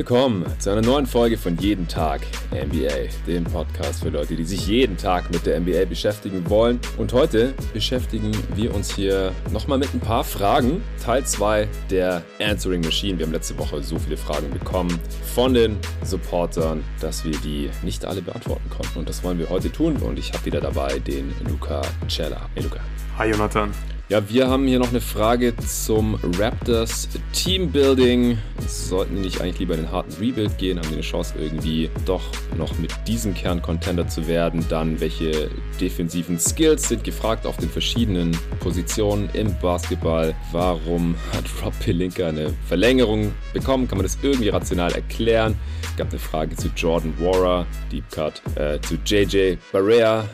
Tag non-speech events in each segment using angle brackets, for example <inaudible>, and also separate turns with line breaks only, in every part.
Willkommen zu einer neuen Folge von Jeden Tag NBA, dem Podcast für Leute, die sich jeden Tag mit der NBA beschäftigen wollen. Und heute beschäftigen wir uns hier nochmal mit ein paar Fragen. Teil 2 der Answering Machine. Wir haben letzte Woche so viele Fragen bekommen von den Supportern, dass wir die nicht alle beantworten konnten. Und das wollen wir heute tun. Und ich habe wieder dabei den Luca Cella.
Hey Luca. Hi Jonathan.
Ja, wir haben hier noch eine Frage zum Raptors Teambuilding. Sollten die nicht eigentlich lieber in den harten Rebuild gehen? Haben die eine Chance, irgendwie doch noch mit diesem Kern Contender zu werden? Dann, welche defensiven Skills sind gefragt auf den verschiedenen Positionen im Basketball? Warum hat Rob Pelinka eine Verlängerung bekommen? Kann man das irgendwie rational erklären? Es gab eine Frage zu Jordan Wara, Deep Cut, äh, zu JJ Barrea.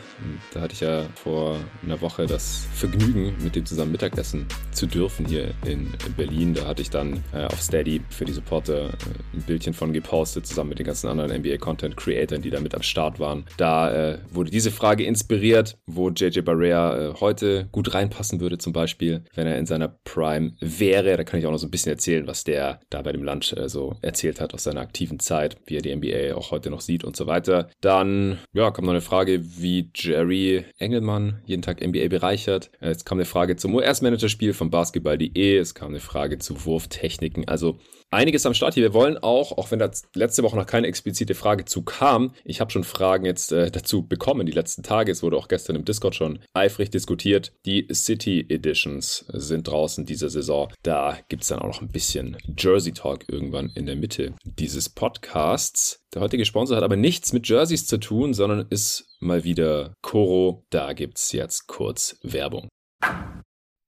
Da hatte ich ja vor einer Woche das Vergnügen, mit dem zusammen Mittagessen zu dürfen hier in Berlin. Da hatte ich dann äh, auf Steady für die Supporter äh, ein Bildchen von gepostet, zusammen mit den ganzen anderen NBA-Content-Creatoren, die da mit am Start waren. Da äh, wurde diese Frage inspiriert, wo JJ Barrea äh, heute gut reinpassen würde, zum Beispiel, wenn er in seiner Prime wäre. Da kann ich auch noch so ein bisschen erzählen, was der da bei dem Lunch äh, so erzählt hat aus seiner aktiven Zeit, wie er die NBA auch heute noch sieht und so weiter. Dann, ja, kommt noch eine Frage, wie Jerry Engelmann jeden Tag NBA bereichert. Es kam eine Frage zum US-Managerspiel von Basketball.de. Es kam eine Frage zu Wurftechniken. Also einiges am Start hier. Wir wollen auch, auch wenn da letzte Woche noch keine explizite Frage zu kam, ich habe schon Fragen jetzt äh, dazu bekommen die letzten Tage. Es wurde auch gestern im Discord schon eifrig diskutiert. Die City Editions sind draußen diese Saison. Da gibt es dann auch noch ein bisschen Jersey Talk irgendwann in der Mitte dieses Podcasts. Der heutige Sponsor hat aber nichts mit Jerseys zu tun, sondern ist mal wieder Koro. Da gibt es jetzt kurz Werbung.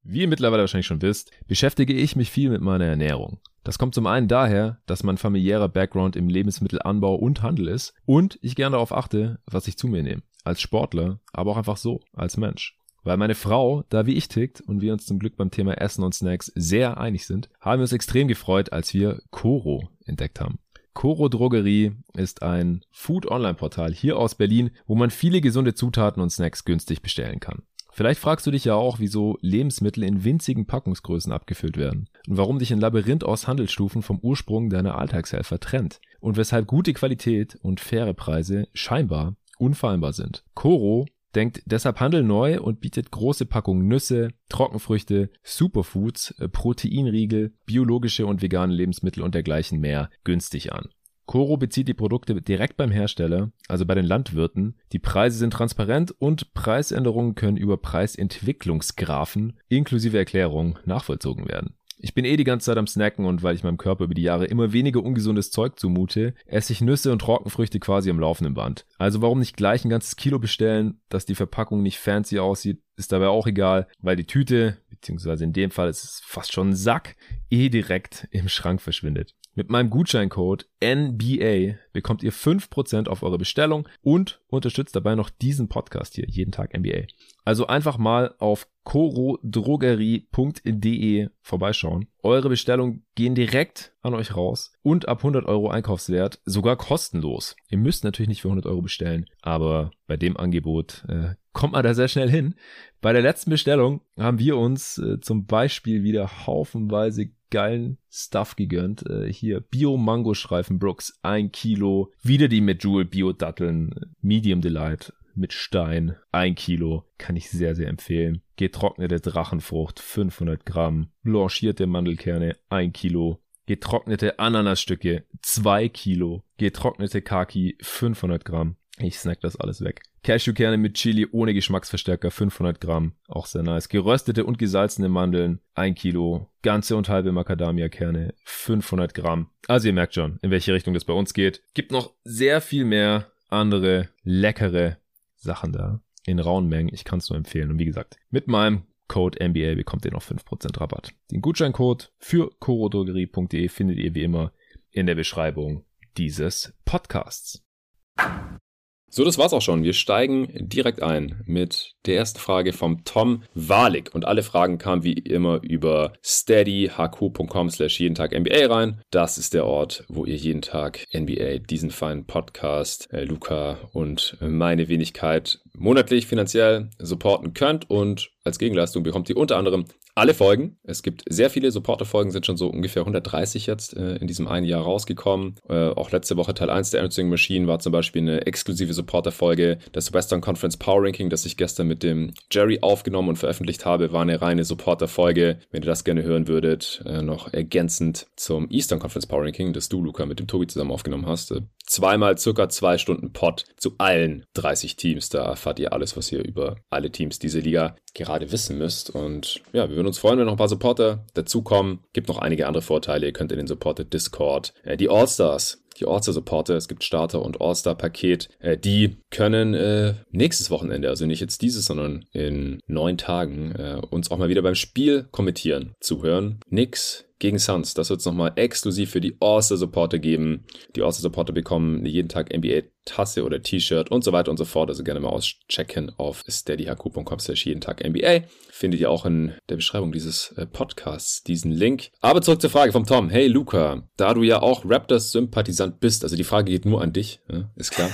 Wie ihr mittlerweile wahrscheinlich schon wisst, beschäftige ich mich viel mit meiner Ernährung. Das kommt zum einen daher, dass mein familiärer Background im Lebensmittelanbau und Handel ist und ich gerne darauf achte, was ich zu mir nehme. Als Sportler, aber auch einfach so, als Mensch. Weil meine Frau da wie ich tickt und wir uns zum Glück beim Thema Essen und Snacks sehr einig sind, haben wir uns extrem gefreut, als wir Koro entdeckt haben. Koro Drogerie ist ein Food-Online-Portal hier aus Berlin, wo man viele gesunde Zutaten und Snacks günstig bestellen kann. Vielleicht fragst du dich ja auch, wieso Lebensmittel in winzigen Packungsgrößen abgefüllt werden und warum dich ein Labyrinth aus Handelsstufen vom Ursprung deiner Alltagshelfer trennt und weshalb gute Qualität und faire Preise scheinbar unfehlbar sind. Koro denkt deshalb Handel neu und bietet große Packungen Nüsse, Trockenfrüchte, Superfoods, äh, Proteinriegel, biologische und vegane Lebensmittel und dergleichen mehr günstig an. Coro bezieht die Produkte direkt beim Hersteller, also bei den Landwirten. Die Preise sind transparent und Preisänderungen können über Preisentwicklungsgraphen inklusive Erklärung nachvollzogen werden. Ich bin eh die ganze Zeit am Snacken und weil ich meinem Körper über die Jahre immer weniger ungesundes Zeug zumute, esse ich Nüsse und Trockenfrüchte quasi am laufenden Band. Also warum nicht gleich ein ganzes Kilo bestellen, dass die Verpackung nicht fancy aussieht, ist dabei auch egal, weil die Tüte, beziehungsweise in dem Fall ist es fast schon ein Sack, eh direkt im Schrank verschwindet. Mit meinem Gutscheincode NBA bekommt ihr 5% auf eure Bestellung und unterstützt dabei noch diesen Podcast hier, jeden Tag NBA. Also einfach mal auf corodrogerie.de vorbeischauen. Eure Bestellungen gehen direkt an euch raus und ab 100 Euro Einkaufswert sogar kostenlos. Ihr müsst natürlich nicht für 100 Euro bestellen, aber bei dem Angebot äh, kommt man da sehr schnell hin. Bei der letzten Bestellung haben wir uns äh, zum Beispiel wieder haufenweise geilen Stuff gegönnt. Äh, hier Bio-Mango-Streifen Brooks, ein Kilo. Wieder die Medjool Bio-Datteln, Medium Delight mit Stein, ein Kilo. Kann ich sehr, sehr empfehlen. Getrocknete Drachenfrucht, 500 Gramm. Blanchierte Mandelkerne, ein Kilo. Getrocknete Ananasstücke, zwei Kilo. Getrocknete Kaki, 500 Gramm. Ich snack das alles weg. Cashewkerne mit Chili ohne Geschmacksverstärker 500 Gramm, auch sehr nice. Geröstete und gesalzene Mandeln 1 Kilo. Ganze und halbe Macadamia-Kerne 500 Gramm. Also ihr merkt schon, in welche Richtung das bei uns geht. Gibt noch sehr viel mehr andere leckere Sachen da in rauen Mengen. Ich kann es nur empfehlen. Und wie gesagt, mit meinem Code NBA bekommt ihr noch 5% Rabatt. Den Gutscheincode für corodrogerie.de findet ihr wie immer in der Beschreibung dieses Podcasts.
So, das war's auch schon. Wir steigen direkt ein mit der ersten Frage vom Tom Walik. Und alle Fragen kamen wie immer über steadyhq.com slash jeden Tag NBA rein. Das ist der Ort, wo ihr jeden Tag NBA, diesen feinen Podcast, äh, Luca und meine Wenigkeit monatlich finanziell supporten könnt. Und als Gegenleistung bekommt ihr unter anderem alle Folgen. Es gibt sehr viele Supporter-Folgen, sind schon so ungefähr 130 jetzt äh, in diesem einen Jahr rausgekommen. Äh, auch letzte Woche Teil 1 der Answering Machine war zum Beispiel eine exklusive Supporter-Folge. Das Western Conference Power Ranking, das ich gestern mit dem Jerry aufgenommen und veröffentlicht habe, war eine reine Supporter-Folge. Wenn ihr das gerne hören würdet, äh, noch ergänzend zum Eastern Conference Power Ranking, das du, Luca, mit dem Tobi zusammen aufgenommen hast. Äh, zweimal circa zwei Stunden Pod zu allen 30 Teams. Da erfahrt ihr alles, was ihr über alle Teams dieser Liga gerade wissen müsst. Und ja, wir würden uns freuen, wenn noch ein paar Supporter dazukommen. Gibt noch einige andere Vorteile. Ihr könnt in den Supporter Discord äh, die All-Stars die All-Star-Supporter, es gibt Starter- und All-Star-Paket, äh, die können äh, nächstes Wochenende, also nicht jetzt dieses, sondern in neun Tagen, äh, uns auch mal wieder beim Spiel kommentieren, zuhören. Nix gegen Suns. Das wird es nochmal exklusiv für die All-Star-Supporter geben. Die All-Star-Supporter bekommen jeden Tag NBA-Tasse oder T-Shirt und so weiter und so fort. Also gerne mal auschecken auf steadyhq.com slash jeden Tag NBA. Findet ihr auch in der Beschreibung dieses äh, Podcasts diesen Link. Aber zurück zur Frage vom Tom. Hey Luca, da du ja auch Raptors-Sympathisant bist, also die Frage geht nur an dich, ja, ist klar.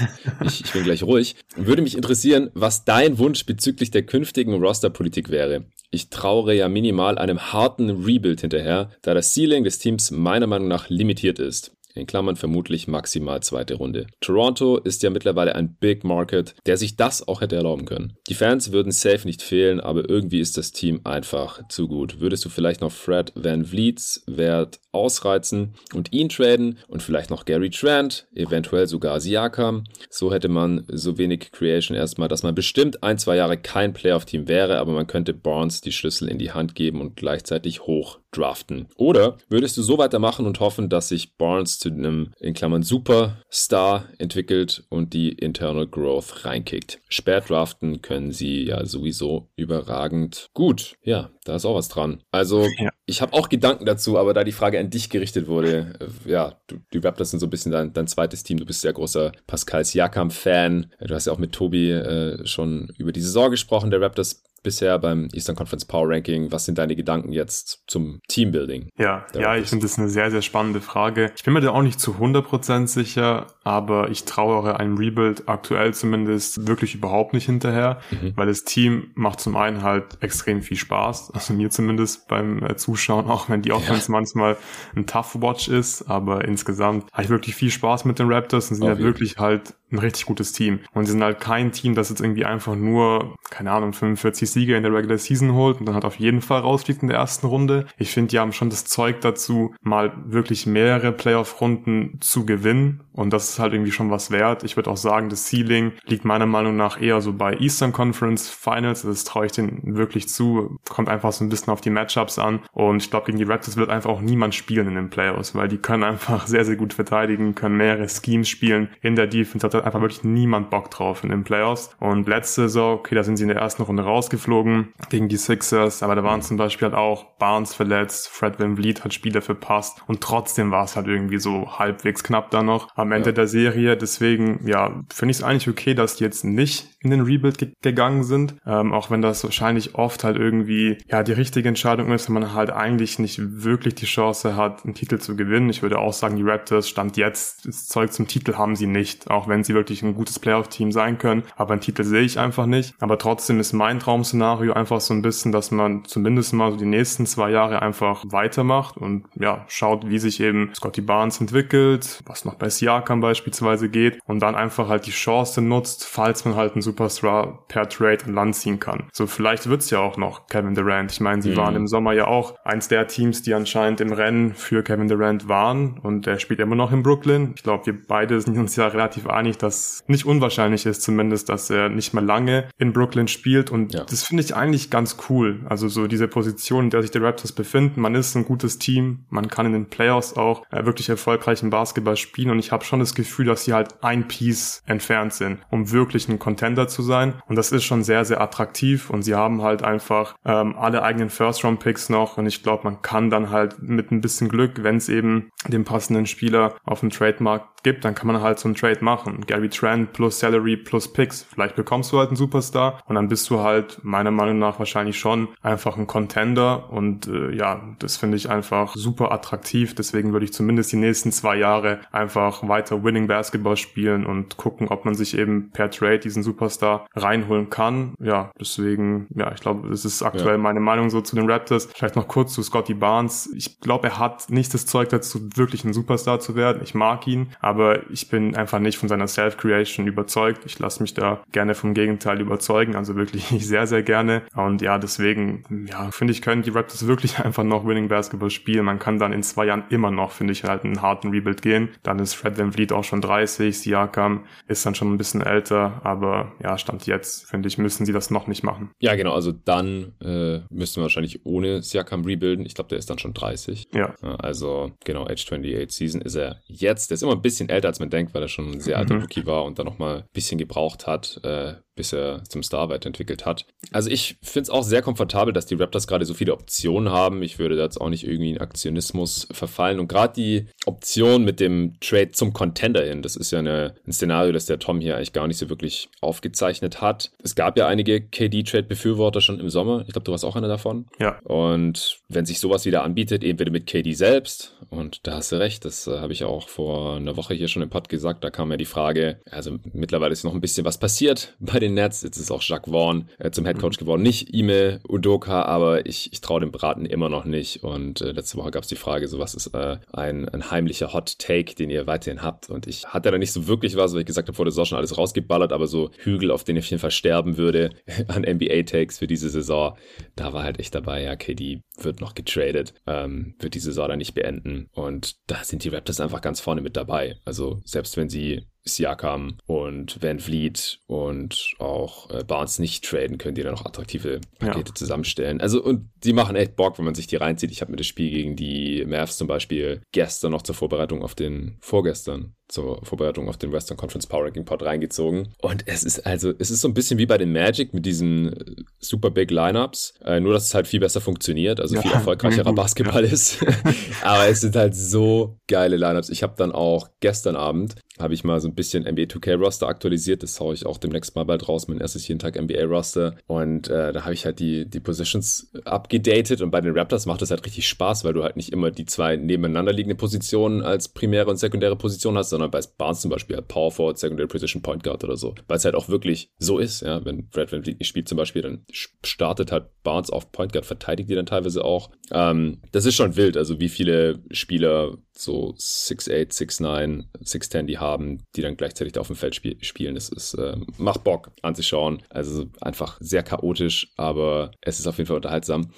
ich, ich bin gleich ruhig. Würde mich interessieren, was dein Wunsch bezüglich der künftigen Roster-Politik wäre. Ich trauere ja minimal einem harten Rebuild hinterher, da das Ceiling des Teams meiner Meinung nach limitiert ist in Klammern vermutlich maximal zweite Runde. Toronto ist ja mittlerweile ein Big Market, der sich das auch hätte erlauben können. Die Fans würden safe nicht fehlen, aber irgendwie ist das Team einfach zu gut. Würdest du vielleicht noch Fred Van Vliets Wert ausreizen und ihn traden und vielleicht noch Gary Trent, eventuell sogar Siakam? So hätte man so wenig Creation erstmal, dass man bestimmt ein, zwei Jahre kein Playoff-Team wäre, aber man könnte Barnes die Schlüssel in die Hand geben und gleichzeitig hoch draften. Oder würdest du so weitermachen und hoffen, dass sich Barnes zu einem, in Klammern, Superstar entwickelt und die Internal Growth reinkickt? Spät draften können sie ja sowieso überragend gut. Ja, da ist auch was dran. Also, <laughs> ja. ich habe auch Gedanken dazu, aber da die Frage an dich gerichtet wurde, äh, ja, du, die Raptors sind so ein bisschen dein, dein zweites Team. Du bist sehr großer Pascal Siakam-Fan. Du hast ja auch mit Tobi äh, schon über die Saison gesprochen, der Raptors bisher beim Eastern Conference Power Ranking. Was sind deine Gedanken jetzt zum Teambuilding?
Ja, ja, ich finde das eine sehr, sehr spannende Frage. Ich bin mir da auch nicht zu 100% sicher, aber ich trauere einem Rebuild aktuell zumindest wirklich überhaupt nicht hinterher, mhm. weil das Team macht zum einen halt extrem viel Spaß, also mir zumindest beim äh, Zuschauen, <laughs> auch wenn die Offense ja. manchmal ein Tough Watch ist, aber insgesamt habe ich wirklich viel Spaß mit den Raptors und sind ja wirklich halt ein richtig gutes Team. Und sie sind halt kein Team, das jetzt irgendwie einfach nur, keine Ahnung, 45 Siege in der Regular Season holt und dann halt auf jeden Fall rausfliegt in der ersten Runde. Ich finde, die haben schon das Zeug dazu, mal wirklich mehrere Playoff-Runden zu gewinnen. Und das ist halt irgendwie schon was wert. Ich würde auch sagen, das Ceiling liegt meiner Meinung nach eher so bei Eastern Conference Finals. Das traue ich denen wirklich zu. Kommt einfach so ein bisschen auf die Matchups an. Und ich glaube, gegen die Raptors wird einfach auch niemand spielen in den Playoffs, weil die können <laughs> einfach sehr, sehr gut verteidigen, können mehrere Schemes spielen. In der Defense hat einfach wirklich niemand Bock drauf in den Playoffs. Und letzte Saison, okay, da sind sie in der ersten Runde rausgeflogen gegen die Sixers, aber da waren zum Beispiel halt auch Barnes verletzt, Fred Van Vliet hat Spiele verpasst und trotzdem war es halt irgendwie so halbwegs knapp da noch am Ende ja. der Serie. Deswegen, ja, finde ich es eigentlich okay, dass die jetzt nicht in den Rebuild ge gegangen sind, ähm, auch wenn das wahrscheinlich oft halt irgendwie, ja, die richtige Entscheidung ist, wenn man halt eigentlich nicht wirklich die Chance hat, einen Titel zu gewinnen. Ich würde auch sagen, die Raptors stand jetzt, das Zeug zum Titel haben sie nicht, auch wenn sie wirklich ein gutes Playoff-Team sein können. Aber einen Titel sehe ich einfach nicht. Aber trotzdem ist mein Traum-Szenario einfach so ein bisschen, dass man zumindest mal so die nächsten zwei Jahre einfach weitermacht und ja, schaut, wie sich eben Scotty Barnes entwickelt, was noch bei Siakam beispielsweise geht und dann einfach halt die Chance nutzt, falls man halt einen Superstar per Trade an Land ziehen kann. So vielleicht wird's ja auch noch Kevin Durant. Ich meine, sie mhm. waren im Sommer ja auch eins der Teams, die anscheinend im Rennen für Kevin Durant waren und der spielt immer noch in Brooklyn. Ich glaube, wir beide sind uns ja relativ einig, dass nicht unwahrscheinlich ist zumindest, dass er nicht mehr lange in Brooklyn spielt und ja. das finde ich eigentlich ganz cool. Also so diese Position, in der sich die Raptors befinden. Man ist ein gutes Team, man kann in den Playoffs auch äh, wirklich erfolgreichen Basketball spielen und ich habe schon das Gefühl, dass sie halt ein Piece entfernt sind, um wirklich ein Contender zu sein. Und das ist schon sehr, sehr attraktiv. Und sie haben halt einfach ähm, alle eigenen First-Round-Picks noch. Und ich glaube, man kann dann halt mit ein bisschen Glück, wenn es eben den passenden Spieler auf dem Trademark gibt, dann kann man halt so einen Trade machen. Gary Trent plus Salary plus Picks. Vielleicht bekommst du halt einen Superstar und dann bist du halt meiner Meinung nach wahrscheinlich schon einfach ein Contender und äh, ja, das finde ich einfach super attraktiv. Deswegen würde ich zumindest die nächsten zwei Jahre einfach weiter Winning Basketball spielen und gucken, ob man sich eben per Trade diesen Superstar reinholen kann. Ja, deswegen, ja, ich glaube, das ist aktuell ja. meine Meinung so zu den Raptors. Vielleicht noch kurz zu Scotty Barnes. Ich glaube, er hat nicht das Zeug dazu, wirklich ein Superstar zu werden. Ich mag ihn, aber ich bin einfach nicht von seiner Self-Creation überzeugt. Ich lasse mich da gerne vom Gegenteil überzeugen, also wirklich <laughs> sehr, sehr gerne. Und ja, deswegen, ja, finde ich, können die Raptors wirklich <laughs> einfach noch Winning Basketball spielen. Man kann dann in zwei Jahren immer noch, finde ich, halt einen harten Rebuild gehen. Dann ist Fred Van Vliet auch schon 30, Siakam ist dann schon ein bisschen älter, aber ja, Stand jetzt, finde ich, müssen sie das noch nicht machen.
Ja, genau, also dann äh, müssten wir wahrscheinlich ohne Siakam rebuilden. Ich glaube, der ist dann schon 30.
Ja.
Also, genau, Age 28 Season ist er jetzt. Der ist immer ein bisschen älter, als man denkt, weil er schon ein sehr alter mhm. Rookie war und dann nochmal ein bisschen gebraucht hat. Äh, bis er zum Star weiterentwickelt hat. Also ich finde es auch sehr komfortabel, dass die Raptors gerade so viele Optionen haben. Ich würde da jetzt auch nicht irgendwie in Aktionismus verfallen. Und gerade die Option mit dem Trade zum Contender hin, das ist ja eine, ein Szenario, das der Tom hier eigentlich gar nicht so wirklich aufgezeichnet hat. Es gab ja einige KD-Trade-Befürworter schon im Sommer. Ich glaube, du warst auch einer davon.
Ja.
Und wenn sich sowas wieder anbietet, eben wieder mit KD selbst, und da hast du recht, das äh, habe ich auch vor einer Woche hier schon im Pod gesagt, da kam ja die Frage, also mittlerweile ist noch ein bisschen was passiert <laughs> bei den den Nets. Jetzt ist auch Jacques Vaughn äh, zum Headcoach geworden. Nicht Ime Udoka, aber ich, ich traue dem Braten immer noch nicht. Und äh, letzte Woche gab es die Frage, so was ist äh, ein, ein heimlicher Hot Take, den ihr weiterhin habt. Und ich hatte da nicht so wirklich was, weil ich gesagt habe, vor der Saison schon alles rausgeballert, aber so Hügel, auf denen ich auf jeden Fall sterben würde <laughs> an NBA-Takes für diese Saison, da war halt echt dabei, ja, KD wird noch getradet, ähm, wird die Saison dann nicht beenden. Und da sind die Raptors einfach ganz vorne mit dabei. Also selbst wenn sie Siakam und Van Vliet und auch äh, Barnes nicht traden, können die dann noch attraktive Pakete ja. zusammenstellen. Also, und die machen echt Bock, wenn man sich die reinzieht. Ich habe mir das Spiel gegen die Mavs zum Beispiel gestern noch zur Vorbereitung auf den, vorgestern zur Vorbereitung auf den Western Conference Power Ranking Pod reingezogen. Und es ist also, es ist so ein bisschen wie bei den Magic mit diesen super big Lineups, äh, nur dass es halt viel besser funktioniert, also ja, viel erfolgreicherer <laughs> Basketball ja. ist. <laughs> Aber es sind halt so geile Lineups. Ich habe dann auch gestern Abend habe ich mal so ein bisschen NBA 2K Roster aktualisiert. Das haue ich auch demnächst mal bald raus. Mein erstes jeden Tag NBA Roster. Und äh, da habe ich halt die, die Positions abgedatet. Und bei den Raptors macht das halt richtig Spaß, weil du halt nicht immer die zwei nebeneinander liegenden Positionen als primäre und sekundäre Position hast, sondern bei Barnes zum Beispiel halt Power Forward, Secondary Position Point Guard oder so. Weil es halt auch wirklich so ist, ja. Wenn Brad Van Vliet nicht spielt zum Beispiel, dann startet halt Barnes auf Point Guard, verteidigt die dann teilweise auch. Ähm, das ist schon wild, also wie viele Spieler so 6'8, 6'9, 6'10 die haben, die dann gleichzeitig da auf dem Feld spiel spielen. Das ist, äh, macht Bock anzuschauen. Also einfach sehr chaotisch, aber es ist auf jeden Fall unterhaltsam.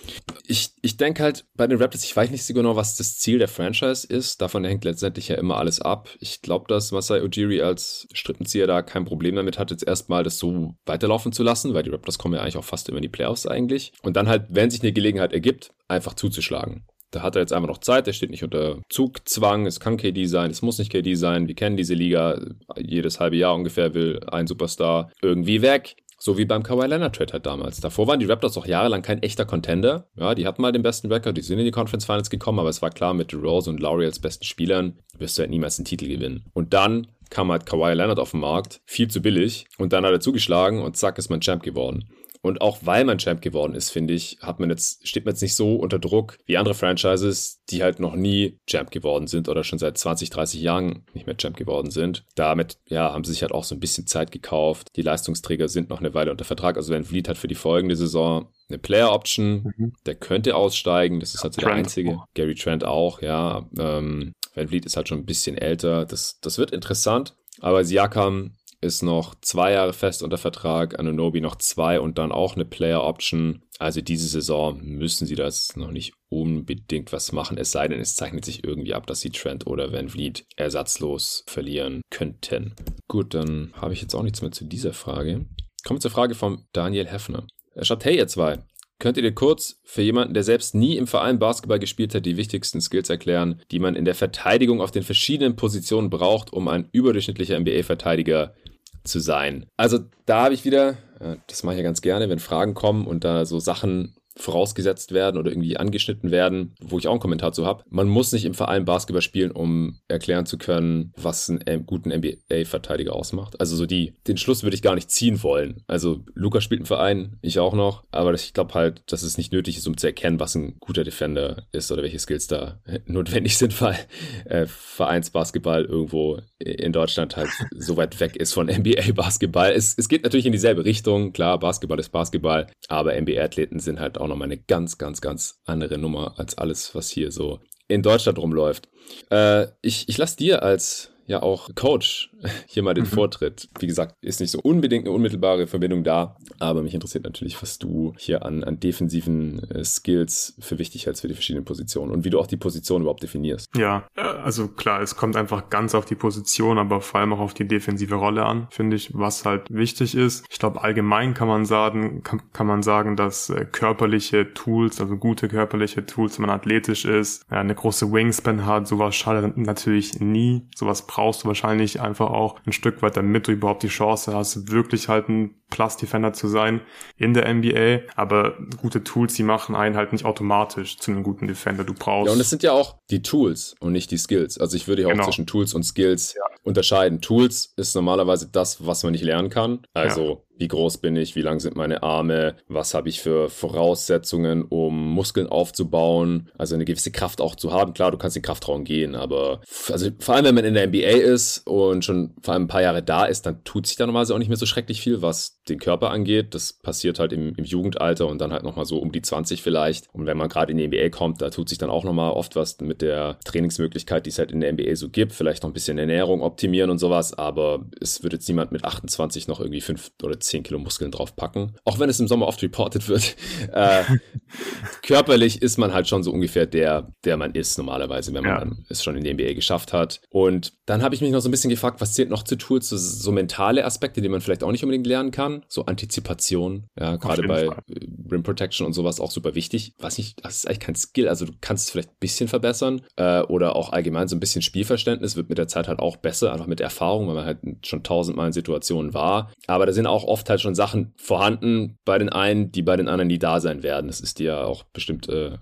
Ich, ich denke halt bei den Raptors, ich weiß nicht so genau, was das Ziel der Franchise ist. Davon hängt letztendlich ja immer alles ab. Ich glaube, dass Masai Ujiri als Strippenzieher da kein Problem damit hat, jetzt erstmal das so weiterlaufen zu lassen, weil die Raptors kommen ja eigentlich auch fast immer in die Playoffs eigentlich. Und dann halt, wenn sich eine Gelegenheit ergibt, einfach zuzuschlagen. Da hat er jetzt einfach noch Zeit, der steht nicht unter Zugzwang, es kann KD sein, es muss nicht KD sein, wir kennen diese Liga, jedes halbe Jahr ungefähr will ein Superstar irgendwie weg. So wie beim Kawhi Leonard Trade halt damals. Davor waren die Raptors auch jahrelang kein echter Contender. Ja, die hatten mal den besten Record, die sind in die Conference Finals gekommen, aber es war klar, mit Rose und Lowry als besten Spielern wirst du halt niemals einen Titel gewinnen. Und dann kam halt Kawhi Leonard auf den Markt, viel zu billig, und dann hat er zugeschlagen und zack ist man Champ geworden. Und auch weil man Champ geworden ist, finde ich, hat man jetzt, steht man jetzt nicht so unter Druck wie andere Franchises, die halt noch nie Champ geworden sind oder schon seit 20, 30 Jahren nicht mehr Champ geworden sind. Damit, ja, haben sie sich halt auch so ein bisschen Zeit gekauft. Die Leistungsträger sind noch eine Weile unter Vertrag. Also wenn Vliet hat für die folgende Saison eine Player Option, mhm. der könnte aussteigen. Das ist halt so der einzige. Auch. Gary Trent auch, ja. Ähm, Van Vliet ist halt schon ein bisschen älter. Das, das wird interessant. Aber Siakam ist noch zwei Jahre fest unter Vertrag, Anunobi noch zwei und dann auch eine Player Option. Also diese Saison müssen sie das noch nicht unbedingt was machen, es sei denn, es zeichnet sich irgendwie ab, dass sie Trent oder Van Vliet ersatzlos verlieren könnten. Gut, dann habe ich jetzt auch nichts mehr zu dieser Frage. Kommen wir zur Frage von Daniel Heffner. Er schreibt, hey ihr zwei, Könnt ihr dir kurz für jemanden, der selbst nie im Verein Basketball gespielt hat, die wichtigsten Skills erklären, die man in der Verteidigung auf den verschiedenen Positionen braucht, um ein überdurchschnittlicher NBA-Verteidiger zu sein? Also da habe ich wieder, das mache ich ja ganz gerne, wenn Fragen kommen und da so Sachen vorausgesetzt werden oder irgendwie angeschnitten werden, wo ich auch einen Kommentar zu habe. Man muss nicht im Verein Basketball spielen, um erklären zu können, was einen guten NBA-Verteidiger ausmacht. Also so die, den Schluss würde ich gar nicht ziehen wollen. Also Lukas spielt im Verein, ich auch noch, aber ich glaube halt, dass es nicht nötig ist, um zu erkennen, was ein guter Defender ist oder welche Skills da <laughs> notwendig sind, weil äh, Vereinsbasketball irgendwo in Deutschland halt <laughs> so weit weg ist von NBA-Basketball. Es, es geht natürlich in dieselbe Richtung, klar, Basketball ist Basketball, aber NBA-Athleten sind halt auch nochmal eine ganz, ganz, ganz andere Nummer als alles, was hier so in Deutschland rumläuft. Äh, ich ich lasse dir als ja auch Coach hier mal den mhm. Vortritt. Wie gesagt, ist nicht so unbedingt eine unmittelbare Verbindung da, aber mich interessiert natürlich, was du hier an, an defensiven äh, Skills für wichtig hältst für die verschiedenen Positionen und wie du auch die Position überhaupt definierst.
Ja, äh, also klar, es kommt einfach ganz auf die Position, aber vor allem auch auf die defensive Rolle an, finde ich, was halt wichtig ist. Ich glaube, allgemein kann man sagen, kann, kann man sagen, dass äh, körperliche Tools, also gute körperliche Tools, wenn man athletisch ist, äh, eine große Wingspan hat, sowas schadet natürlich nie. Sowas brauchst du wahrscheinlich einfach auch ein Stück weit, damit du überhaupt die Chance hast, wirklich halt ein Plus-Defender zu sein in der NBA. Aber gute Tools, die machen einen halt nicht automatisch zu einem guten Defender. Du brauchst.
Ja, und es sind ja auch die Tools und nicht die Skills. Also ich würde ja auch genau. zwischen Tools und Skills ja. unterscheiden. Tools ist normalerweise das, was man nicht lernen kann. Also ja wie groß bin ich, wie lang sind meine Arme, was habe ich für Voraussetzungen, um Muskeln aufzubauen, also eine gewisse Kraft auch zu haben. Klar, du kannst in Kraftraum gehen, aber also vor allem, wenn man in der NBA ist und schon vor allem ein paar Jahre da ist, dann tut sich da normalerweise auch nicht mehr so schrecklich viel, was den Körper angeht. Das passiert halt im, im Jugendalter und dann halt nochmal so um die 20 vielleicht. Und wenn man gerade in die NBA kommt, da tut sich dann auch nochmal oft was mit der Trainingsmöglichkeit, die es halt in der NBA so gibt. Vielleicht noch ein bisschen Ernährung optimieren und sowas, aber es wird jetzt niemand mit 28 noch irgendwie fünf oder 10 Kilo Muskeln draufpacken. Auch wenn es im Sommer oft reported wird. <laughs> Äh, körperlich ist man halt schon so ungefähr der, der man ist normalerweise, wenn man ja. es schon in der NBA geschafft hat. Und dann habe ich mich noch so ein bisschen gefragt, was zählt noch zu Tools, so, so mentale Aspekte, die man vielleicht auch nicht unbedingt lernen kann. So Antizipation, ja, gerade bei Fall. Rim Protection und sowas auch super wichtig. Was nicht, das ist eigentlich kein Skill. Also du kannst es vielleicht ein bisschen verbessern äh, oder auch allgemein so ein bisschen Spielverständnis wird mit der Zeit halt auch besser, einfach mit Erfahrung, weil man halt schon tausendmal in Situationen war. Aber da sind auch oft halt schon Sachen vorhanden bei den einen, die bei den anderen nie da sein werden. Das ist dir ja auch bestimmt äh,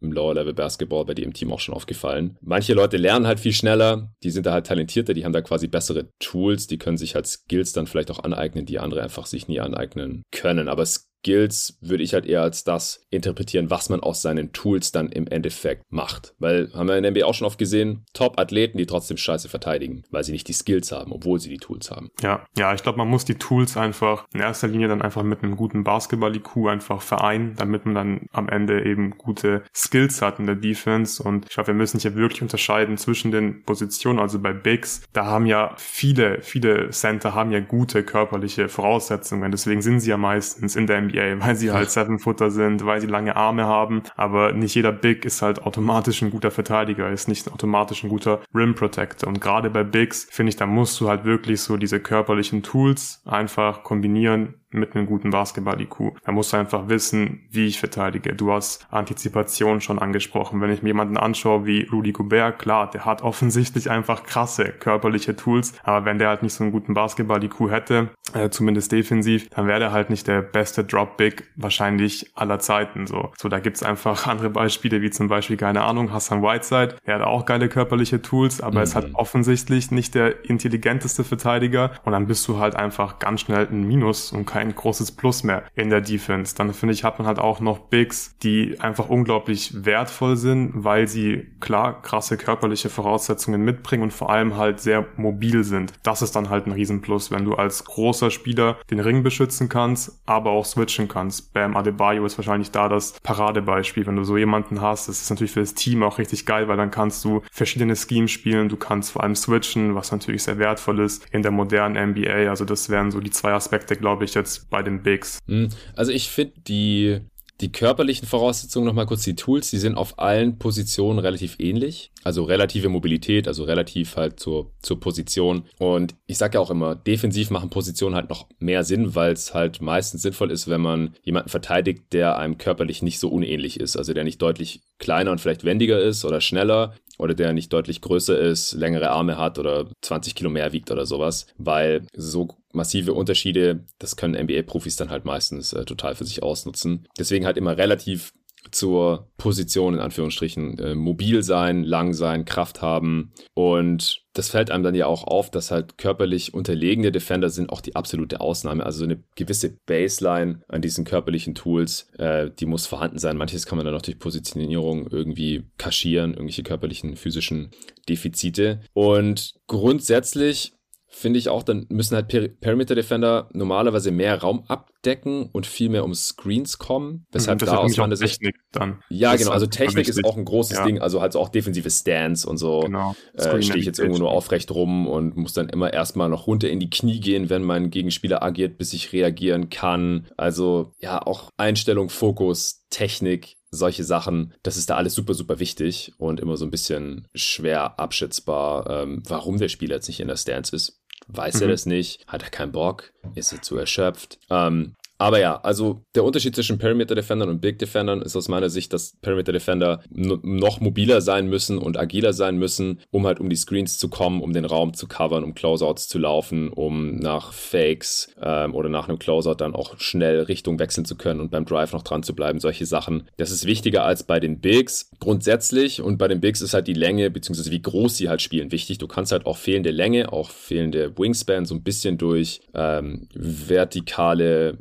im Lower-Level Basketball bei dir im Team auch schon aufgefallen. Manche Leute lernen halt viel schneller, die sind da halt talentierter, die haben da quasi bessere Tools, die können sich halt Skills dann vielleicht auch aneignen, die andere einfach sich nie aneignen können. Aber es Skills würde ich halt eher als das interpretieren, was man aus seinen Tools dann im Endeffekt macht. Weil, haben wir in der NBA auch schon oft gesehen, Top-Athleten, die trotzdem scheiße verteidigen, weil sie nicht die Skills haben, obwohl sie die Tools haben.
Ja, ja, ich glaube, man muss die Tools einfach in erster Linie dann einfach mit einem guten Basketball-IQ einfach vereinen, damit man dann am Ende eben gute Skills hat in der Defense. Und ich glaube, wir müssen hier wirklich unterscheiden zwischen den Positionen, also bei Bigs, da haben ja viele, viele Center haben ja gute körperliche Voraussetzungen. Deswegen sind sie ja meistens in der NBA, weil sie halt Seven-Footer sind, weil sie lange Arme haben. Aber nicht jeder Big ist halt automatisch ein guter Verteidiger, ist nicht automatisch ein guter Rim Protector. Und gerade bei Bigs finde ich, da musst du halt wirklich so diese körperlichen Tools einfach kombinieren mit einem guten Basketball-IQ. Da musst du einfach wissen, wie ich verteidige. Du hast Antizipation schon angesprochen. Wenn ich mir jemanden anschaue wie Rudy Gobert, klar, der hat offensichtlich einfach krasse körperliche Tools, aber wenn der halt nicht so einen guten Basketball-IQ hätte, äh, zumindest defensiv, dann wäre der halt nicht der beste Drop-Big wahrscheinlich aller Zeiten. So, so da gibt's einfach andere Beispiele, wie zum Beispiel, keine Ahnung, Hassan Whiteside, der hat auch geile körperliche Tools, aber mhm. ist halt offensichtlich nicht der intelligenteste Verteidiger und dann bist du halt einfach ganz schnell ein Minus und kein kein großes Plus mehr in der Defense. Dann finde ich, hat man halt auch noch Bigs, die einfach unglaublich wertvoll sind, weil sie klar krasse körperliche Voraussetzungen mitbringen und vor allem halt sehr mobil sind. Das ist dann halt ein Riesenplus, wenn du als großer Spieler den Ring beschützen kannst, aber auch switchen kannst. Bam Adebayo ist wahrscheinlich da das Paradebeispiel. Wenn du so jemanden hast, das ist natürlich für das Team auch richtig geil, weil dann kannst du verschiedene Schemes spielen, du kannst vor allem switchen, was natürlich sehr wertvoll ist in der modernen NBA. Also das wären so die zwei Aspekte, glaube ich, jetzt jetzt bei den Bigs?
Hm, also ich finde die, die körperlichen Voraussetzungen nochmal kurz, die Tools, die sind auf allen Positionen relativ ähnlich. Also relative Mobilität, also relativ halt zur, zur Position. Und ich sage ja auch immer, defensiv machen Positionen halt noch mehr Sinn, weil es halt meistens sinnvoll ist, wenn man jemanden verteidigt, der einem körperlich nicht so unähnlich ist. Also der nicht deutlich kleiner und vielleicht wendiger ist oder schneller oder der nicht deutlich größer ist, längere Arme hat oder 20 Kilo mehr wiegt oder sowas, weil so massive Unterschiede, das können NBA-Profis dann halt meistens äh, total für sich ausnutzen. Deswegen halt immer relativ zur Position in Anführungsstrichen äh, mobil sein, lang sein, Kraft haben und das fällt einem dann ja auch auf, dass halt körperlich unterlegene Defender sind auch die absolute Ausnahme. Also eine gewisse Baseline an diesen körperlichen Tools, äh, die muss vorhanden sein. Manches kann man dann auch durch Positionierung irgendwie kaschieren, irgendwelche körperlichen, physischen Defizite. Und grundsätzlich finde ich auch, dann müssen halt per Perimeter Defender normalerweise mehr Raum abdecken und viel mehr um Screens kommen. Weshalb da aus meiner Sicht. Technik dann. Ja, genau. Also Technik ist auch ein großes ja. Ding. Also halt auch defensive Stands und so. Genau. Äh, Stehe ich jetzt irgendwo nur aufrecht rum und muss dann immer erstmal noch runter in die Knie gehen, wenn mein Gegenspieler agiert, bis ich reagieren kann. Also ja, auch Einstellung, Fokus, Technik solche Sachen, das ist da alles super, super wichtig und immer so ein bisschen schwer abschätzbar, ähm, warum der Spieler jetzt nicht in der Stance ist. Weiß mhm. er das nicht? Hat er keinen Bock? Ist er zu erschöpft? Ähm, aber ja, also der Unterschied zwischen Perimeter Defendern und Big Defendern ist aus meiner Sicht, dass Perimeter Defender noch mobiler sein müssen und agiler sein müssen, um halt um die Screens zu kommen, um den Raum zu covern, um Closeouts zu laufen, um nach Fakes ähm, oder nach einem Closeout dann auch schnell Richtung wechseln zu können und beim Drive noch dran zu bleiben. Solche Sachen. Das ist wichtiger als bei den Bigs grundsätzlich und bei den Bigs ist halt die Länge bzw. wie groß sie halt spielen wichtig. Du kannst halt auch fehlende Länge, auch fehlende Wingspan so ein bisschen durch ähm, vertikale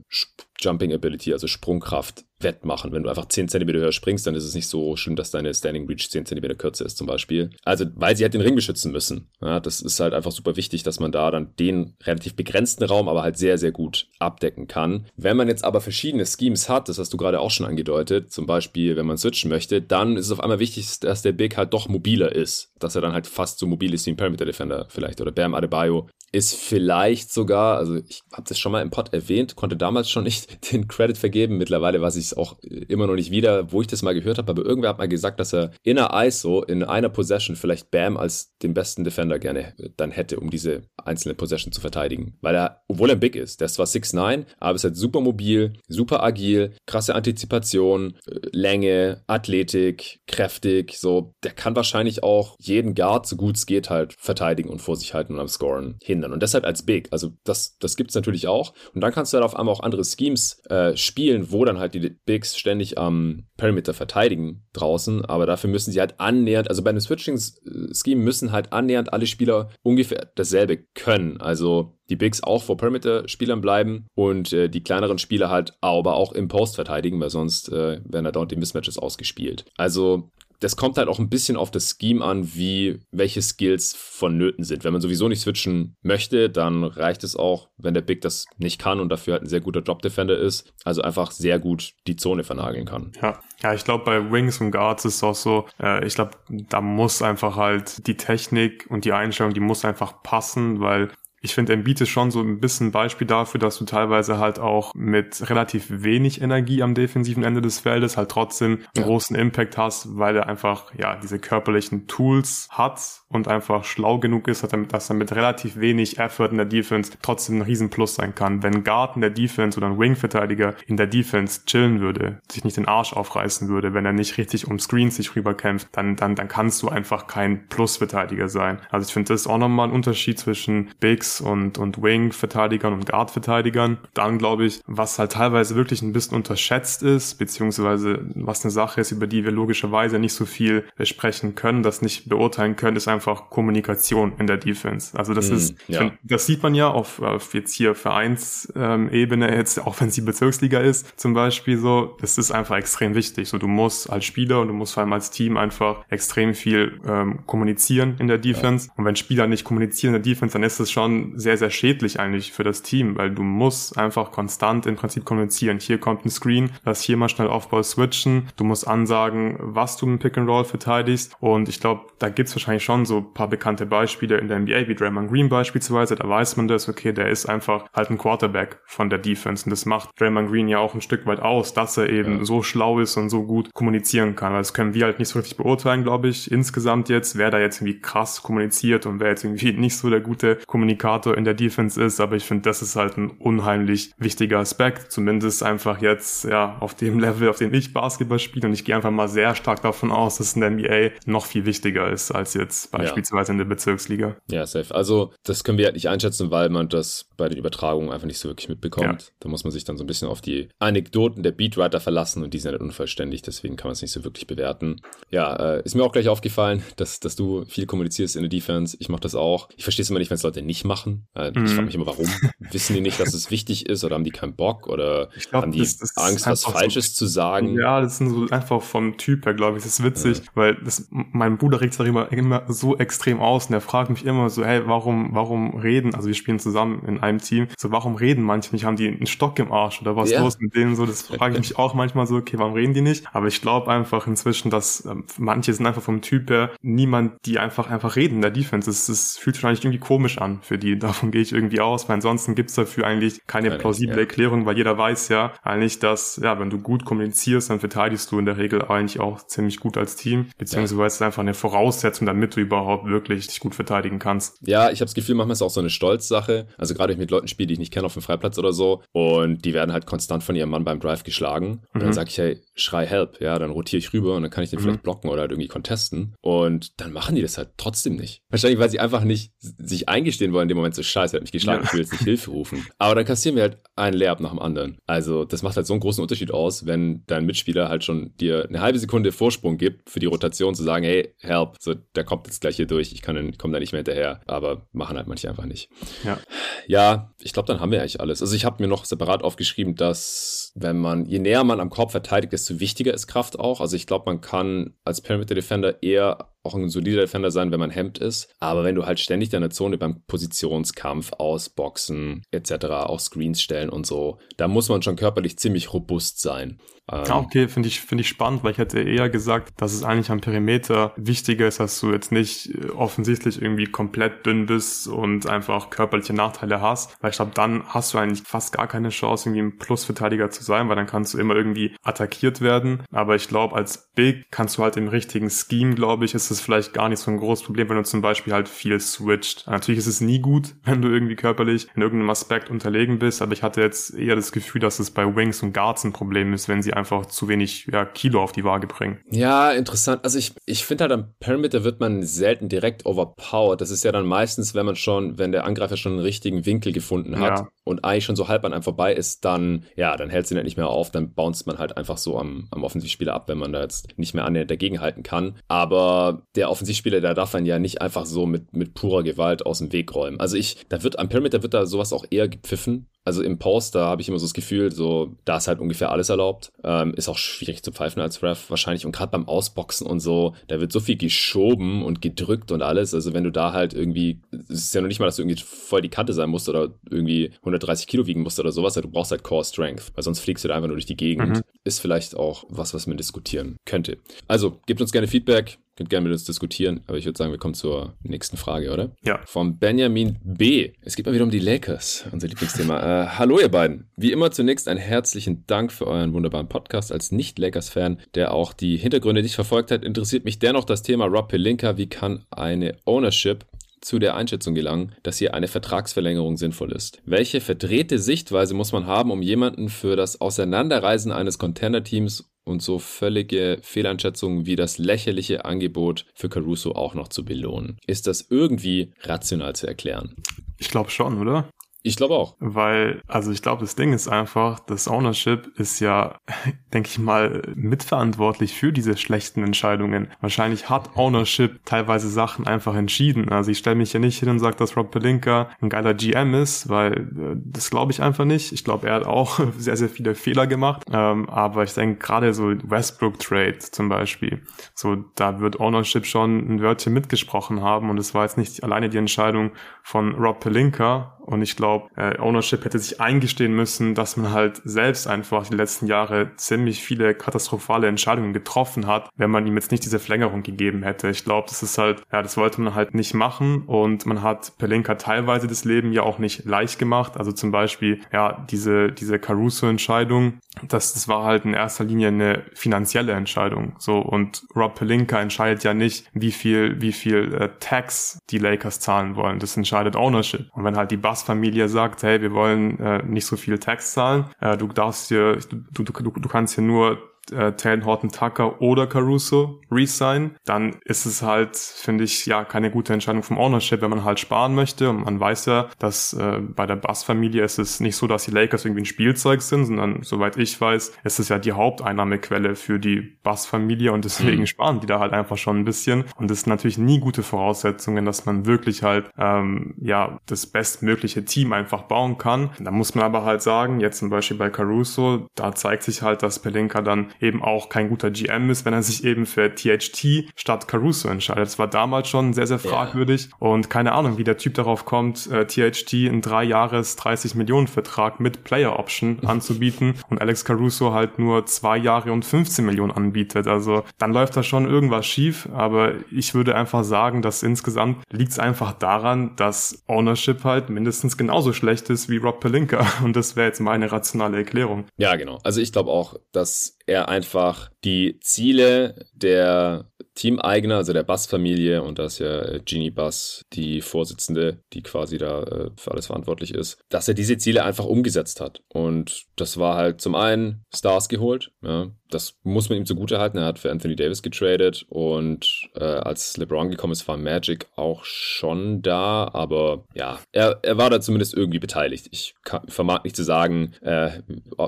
Jumping Ability, also Sprungkraft, wettmachen. Wenn du einfach 10 cm höher springst, dann ist es nicht so schlimm, dass deine Standing Reach 10 cm kürzer ist zum Beispiel. Also, weil sie halt den Ring beschützen müssen. Ja, das ist halt einfach super wichtig, dass man da dann den relativ begrenzten Raum aber halt sehr, sehr gut abdecken kann. Wenn man jetzt aber verschiedene Schemes hat, das hast du gerade auch schon angedeutet, zum Beispiel, wenn man switchen möchte, dann ist es auf einmal wichtig, dass der Big halt doch mobiler ist. Dass er dann halt fast so mobil ist wie ein Perimeter Defender vielleicht. Oder Bam Adebayo ist vielleicht sogar, also ich habe das schon mal im Pod erwähnt, konnte damals schon nicht <laughs> den Credit vergeben. Mittlerweile weiß ich es auch immer noch nicht wieder, wo ich das mal gehört habe, aber irgendwer hat mal gesagt, dass er in einer ISO, in einer Possession vielleicht Bam als den besten Defender gerne dann hätte, um diese einzelne Possession zu verteidigen. Weil er, obwohl er big ist, der ist zwar 6'9, aber ist halt super mobil, super agil, krasse Antizipation, Länge, Athletik, kräftig, so, der kann wahrscheinlich auch jeden Guard, so gut es geht, halt verteidigen und vor sich halten und am Scoren hindern. Und deshalb als Big, also das, das gibt es natürlich auch. Und dann kannst du halt auf einmal auch andere Schemes äh, spielen, wo dann halt die Bigs ständig am Perimeter verteidigen draußen, aber dafür müssen sie halt annähernd, also bei einem Switching-Scheme müssen halt annähernd alle Spieler ungefähr dasselbe können. Also die Bigs auch vor Perimeter-Spielern bleiben und äh, die kleineren Spieler halt aber auch im Post verteidigen, weil sonst äh, werden da dort die Mismatches ausgespielt. Also das kommt halt auch ein bisschen auf das Scheme an, wie welche Skills vonnöten sind. Wenn man sowieso nicht switchen möchte, dann reicht es auch, wenn der Big das nicht kann und dafür halt ein sehr guter Drop-Defender ist. Also einfach sehr gut die Zone vernageln kann.
Ja, ja ich glaube, bei Wings und Guards ist es auch so, äh, ich glaube, da muss einfach halt die Technik und die Einstellung, die muss einfach passen, weil ich finde, Embiid ist schon so ein bisschen Beispiel dafür, dass du teilweise halt auch mit relativ wenig Energie am defensiven Ende des Feldes halt trotzdem einen ja. großen Impact hast, weil er einfach, ja, diese körperlichen Tools hat und einfach schlau genug ist, dass er mit relativ wenig Effort in der Defense trotzdem ein Riesenplus sein kann. Wenn Guard in der Defense oder ein Wing-Verteidiger in der Defense chillen würde, sich nicht den Arsch aufreißen würde, wenn er nicht richtig um Screens sich rüberkämpft, dann, dann, dann kannst du einfach kein Plus-Verteidiger sein. Also ich finde, das ist auch nochmal ein Unterschied zwischen Bigs und, und Wing-Verteidigern und Guard-Verteidigern. Dann glaube ich, was halt teilweise wirklich ein bisschen unterschätzt ist, beziehungsweise was eine Sache ist, über die wir logischerweise nicht so viel sprechen können, das nicht beurteilen können, ist einfach Kommunikation in der Defense. Also das mm, ist, ja. find, das sieht man ja auf, auf jetzt hier Vereinsebene, jetzt auch wenn es die Bezirksliga ist, zum Beispiel so, das ist einfach extrem wichtig. So du musst als Spieler und du musst vor allem als Team einfach extrem viel ähm, kommunizieren in der Defense. Ja. Und wenn Spieler nicht kommunizieren in der Defense, dann ist es schon sehr, sehr schädlich eigentlich für das Team, weil du musst einfach konstant im Prinzip kommunizieren. Hier kommt ein Screen, lass hier mal schnell Aufbau switchen. Du musst ansagen, was du im Pick and Roll verteidigst. Und ich glaube, da gibt's wahrscheinlich schon so paar bekannte Beispiele in der NBA, wie Draymond Green beispielsweise. Da weiß man das, okay, der ist einfach halt ein Quarterback von der Defense. Und das macht Draymond Green ja auch ein Stück weit aus, dass er eben ja. so schlau ist und so gut kommunizieren kann. Weil das können wir halt nicht so richtig beurteilen, glaube ich, insgesamt jetzt, wer da jetzt irgendwie krass kommuniziert und wer jetzt irgendwie <laughs> nicht so der gute Kommunikator Indikator in der Defense ist, aber ich finde, das ist halt ein unheimlich wichtiger Aspekt, zumindest einfach jetzt ja auf dem <laughs> Level, auf dem ich Basketball spiele und ich gehe einfach mal sehr stark davon aus, dass in der NBA noch viel wichtiger ist als jetzt beispielsweise ja. in der Bezirksliga.
Ja, safe. Also das können wir halt nicht einschätzen, weil man das bei den Übertragungen einfach nicht so wirklich mitbekommt. Ja. Da muss man sich dann so ein bisschen auf die Anekdoten der Beatwriter verlassen und die sind halt unvollständig, deswegen kann man es nicht so wirklich bewerten. Ja, äh, ist mir auch gleich aufgefallen, <laughs> dass, dass du viel kommunizierst in der Defense. Ich mache das auch. Ich verstehe es immer nicht, wenn es Leute nicht machen. Äh, mhm. Ich frage mich immer, warum? Wissen die nicht, dass es wichtig ist oder haben die keinen Bock oder glaub, haben die das, das Angst, was Falsches so, zu sagen?
Ja, das sind so einfach vom Typ her, glaube ich. Das ist witzig, ja. weil das, mein Bruder regt sich immer, immer so extrem aus und er fragt mich immer so, hey, warum, warum reden, also wir spielen zusammen in einem Team, so warum reden manche nicht, haben die einen Stock im Arsch oder was ja. los mit denen so, das frage ich <laughs> mich auch manchmal so, okay, warum reden die nicht? Aber ich glaube einfach inzwischen, dass äh, manche sind einfach vom Typ her niemand, die einfach einfach reden in der Defense. Es, es fühlt sich eigentlich irgendwie komisch an für die. Davon gehe ich irgendwie aus, weil ansonsten gibt's dafür eigentlich keine plausible ja. Erklärung, weil jeder weiß ja eigentlich, dass, ja, wenn du gut kommunizierst, dann verteidigst du in der Regel eigentlich auch ziemlich gut als Team, beziehungsweise ja. ist einfach eine Voraussetzung, damit du überhaupt wirklich dich gut verteidigen kannst.
Ja, ich habe das Gefühl, manchmal ist es auch so eine Stolzsache. Also gerade ich mit Leuten spiele, die ich nicht kenne auf dem Freiplatz oder so und die werden halt konstant von ihrem Mann beim Drive geschlagen. Und mhm. dann sage ich, hey, schrei help, ja, dann rotiere ich rüber und dann kann ich den mhm. vielleicht blocken oder halt irgendwie contesten. Und dann machen die das halt trotzdem nicht. Wahrscheinlich, weil sie einfach nicht sich eingestehen wollen dem Moment so, scheiße, er hat mich geschlagen, ja. ich will jetzt nicht Hilfe rufen. Aber dann kassieren wir halt einen Layup nach dem anderen. Also das macht halt so einen großen Unterschied aus, wenn dein Mitspieler halt schon dir eine halbe Sekunde Vorsprung gibt für die Rotation zu sagen, hey, help, so, der kommt jetzt gleich hier durch, ich kann komme da nicht mehr hinterher. Aber machen halt manche einfach nicht.
Ja,
ja ich glaube, dann haben wir eigentlich alles. Also ich habe mir noch separat aufgeschrieben, dass wenn man, je näher man am Korb verteidigt, desto wichtiger ist Kraft auch. Also ich glaube, man kann als Perimeter Defender eher auch ein solider Defender sein, wenn man hemmt ist. Aber wenn du halt ständig deine Zone beim Positionskampf ausboxen etc., auch Screens stellen und so, da muss man schon körperlich ziemlich robust sein.
Ähm, okay, finde ich, finde ich spannend, weil ich hätte eher gesagt, dass es eigentlich am Perimeter wichtiger ist, dass du jetzt nicht äh, offensichtlich irgendwie komplett dünn bist und einfach körperliche Nachteile hast, weil ich glaube, dann hast du eigentlich fast gar keine Chance, irgendwie ein Plusverteidiger zu sein, weil dann kannst du immer irgendwie attackiert werden. Aber ich glaube, als Big kannst du halt im richtigen Scheme, glaube ich, ist es vielleicht gar nicht so ein großes Problem, wenn du zum Beispiel halt viel switcht. Natürlich ist es nie gut, <laughs> wenn du irgendwie körperlich in irgendeinem Aspekt unterlegen bist, aber ich hatte jetzt eher das Gefühl, dass es bei Wings und Guards ein Problem ist, wenn sie einfach zu wenig ja, Kilo auf die Waage bringen.
Ja, interessant. Also ich, ich finde halt am Perimeter wird man selten direkt overpowered. Das ist ja dann meistens, wenn man schon, wenn der Angreifer schon einen richtigen Winkel gefunden hat ja. und eigentlich schon so halb an einem vorbei ist, dann, ja, dann hält sie halt nicht mehr auf, dann bounced man halt einfach so am, am Offensivspieler ab, wenn man da jetzt nicht mehr annähernd dagegenhalten kann. Aber der Offensivspieler, der darf dann ja nicht einfach so mit, mit purer Gewalt aus dem Weg räumen. Also ich, da wird am Perimeter wird da sowas auch eher gepfiffen. Also im Post, da habe ich immer so das Gefühl, so, da ist halt ungefähr alles erlaubt. Ähm, ist auch schwierig zu pfeifen als Ref wahrscheinlich. Und gerade beim Ausboxen und so, da wird so viel geschoben und gedrückt und alles. Also wenn du da halt irgendwie, es ist ja noch nicht mal, dass du irgendwie voll die Kante sein musst oder irgendwie 130 Kilo wiegen musst oder sowas. Du brauchst halt Core Strength, weil sonst fliegst du da einfach nur durch die Gegend. Mhm. Ist vielleicht auch was, was man diskutieren könnte. Also, gebt uns gerne Feedback Könnt gerne mit uns diskutieren, aber ich würde sagen, wir kommen zur nächsten Frage, oder?
Ja.
Vom Benjamin B. Es geht mal wieder um die Lakers, unser Lieblingsthema. Äh, hallo, ihr beiden. Wie immer zunächst einen herzlichen Dank für euren wunderbaren Podcast. Als Nicht-Lakers-Fan, der auch die Hintergründe nicht verfolgt hat, interessiert mich dennoch das Thema Rob Pelinka. Wie kann eine Ownership zu der Einschätzung gelangen, dass hier eine Vertragsverlängerung sinnvoll ist. Welche verdrehte Sichtweise muss man haben, um jemanden für das Auseinanderreisen eines Contender-Teams und so völlige Fehleinschätzungen wie das lächerliche Angebot für Caruso auch noch zu belohnen. Ist das irgendwie rational zu erklären?
Ich glaube schon, oder?
Ich glaube auch.
Weil, also ich glaube, das Ding ist einfach, das Ownership ist ja, <laughs> denke ich mal, mitverantwortlich für diese schlechten Entscheidungen. Wahrscheinlich hat Ownership teilweise Sachen einfach entschieden. Also ich stelle mich ja nicht hin und sage, dass Rob Pelinka ein geiler GM ist, weil äh, das glaube ich einfach nicht. Ich glaube, er hat auch <laughs> sehr, sehr viele Fehler gemacht. Ähm, aber ich denke, gerade so Westbrook Trade zum Beispiel, so da wird Ownership schon ein Wörtchen mitgesprochen haben und es war jetzt nicht alleine die Entscheidung von Rob Pelinka, Und ich glaube, äh, Ownership hätte sich eingestehen müssen, dass man halt selbst einfach die letzten Jahre ziemlich viele katastrophale Entscheidungen getroffen hat, wenn man ihm jetzt nicht diese Verlängerung gegeben hätte. Ich glaube, das ist halt, ja, das wollte man halt nicht machen und man hat Pelinka teilweise das Leben ja auch nicht leicht gemacht. Also zum Beispiel, ja, diese, diese Caruso-Entscheidung, das, das war halt in erster Linie eine finanzielle Entscheidung. So, und Rob Pelinka entscheidet ja nicht, wie viel, wie viel äh, Tax die Lakers zahlen wollen. Das entscheidet Ownership. Und wenn halt die Bass-Familie sagt, hey, wir wollen äh, nicht so viel Tax zahlen, äh, du darfst hier, du, du, du, du kannst hier nur äh, Taylor Horton Tucker oder Caruso resign, dann ist es halt, finde ich, ja, keine gute Entscheidung vom Ownership, wenn man halt sparen möchte. Und man weiß ja, dass äh, bei der Bass-Familie ist es nicht so, dass die Lakers irgendwie ein Spielzeug sind, sondern soweit ich weiß, ist es ja die Haupteinnahmequelle für die Bass-Familie und deswegen mhm. sparen die da halt einfach schon ein bisschen. Und das sind natürlich nie gute Voraussetzungen, dass man wirklich halt ähm, ja das bestmögliche Team einfach bauen kann. Da muss man aber halt sagen, jetzt zum Beispiel bei Caruso, da zeigt sich halt, dass Pelinka dann eben auch kein guter GM ist, wenn er sich eben für THT statt Caruso entscheidet. Das war damals schon sehr, sehr fragwürdig ja. und keine Ahnung, wie der Typ darauf kommt, äh, THT in drei Jahres 30 Millionen Vertrag mit Player Option <laughs> anzubieten und Alex Caruso halt nur zwei Jahre und 15 Millionen anbietet. Also dann läuft da schon irgendwas schief, aber ich würde einfach sagen, dass insgesamt liegt es einfach daran, dass Ownership halt mindestens genauso schlecht ist wie Rob Pelinka <laughs> und das wäre jetzt meine rationale Erklärung.
Ja, genau. Also ich glaube auch, dass er einfach die Ziele der Teameigner, also der Bass-Familie, und da ist ja Jeannie Bass die Vorsitzende, die quasi da äh, für alles verantwortlich ist, dass er diese Ziele einfach umgesetzt hat. Und das war halt zum einen Stars geholt, ja, das muss man ihm zugutehalten. Er hat für Anthony Davis getradet und äh, als LeBron gekommen ist, war Magic auch schon da, aber ja, er, er war da zumindest irgendwie beteiligt. Ich kann, vermag nicht zu sagen, äh,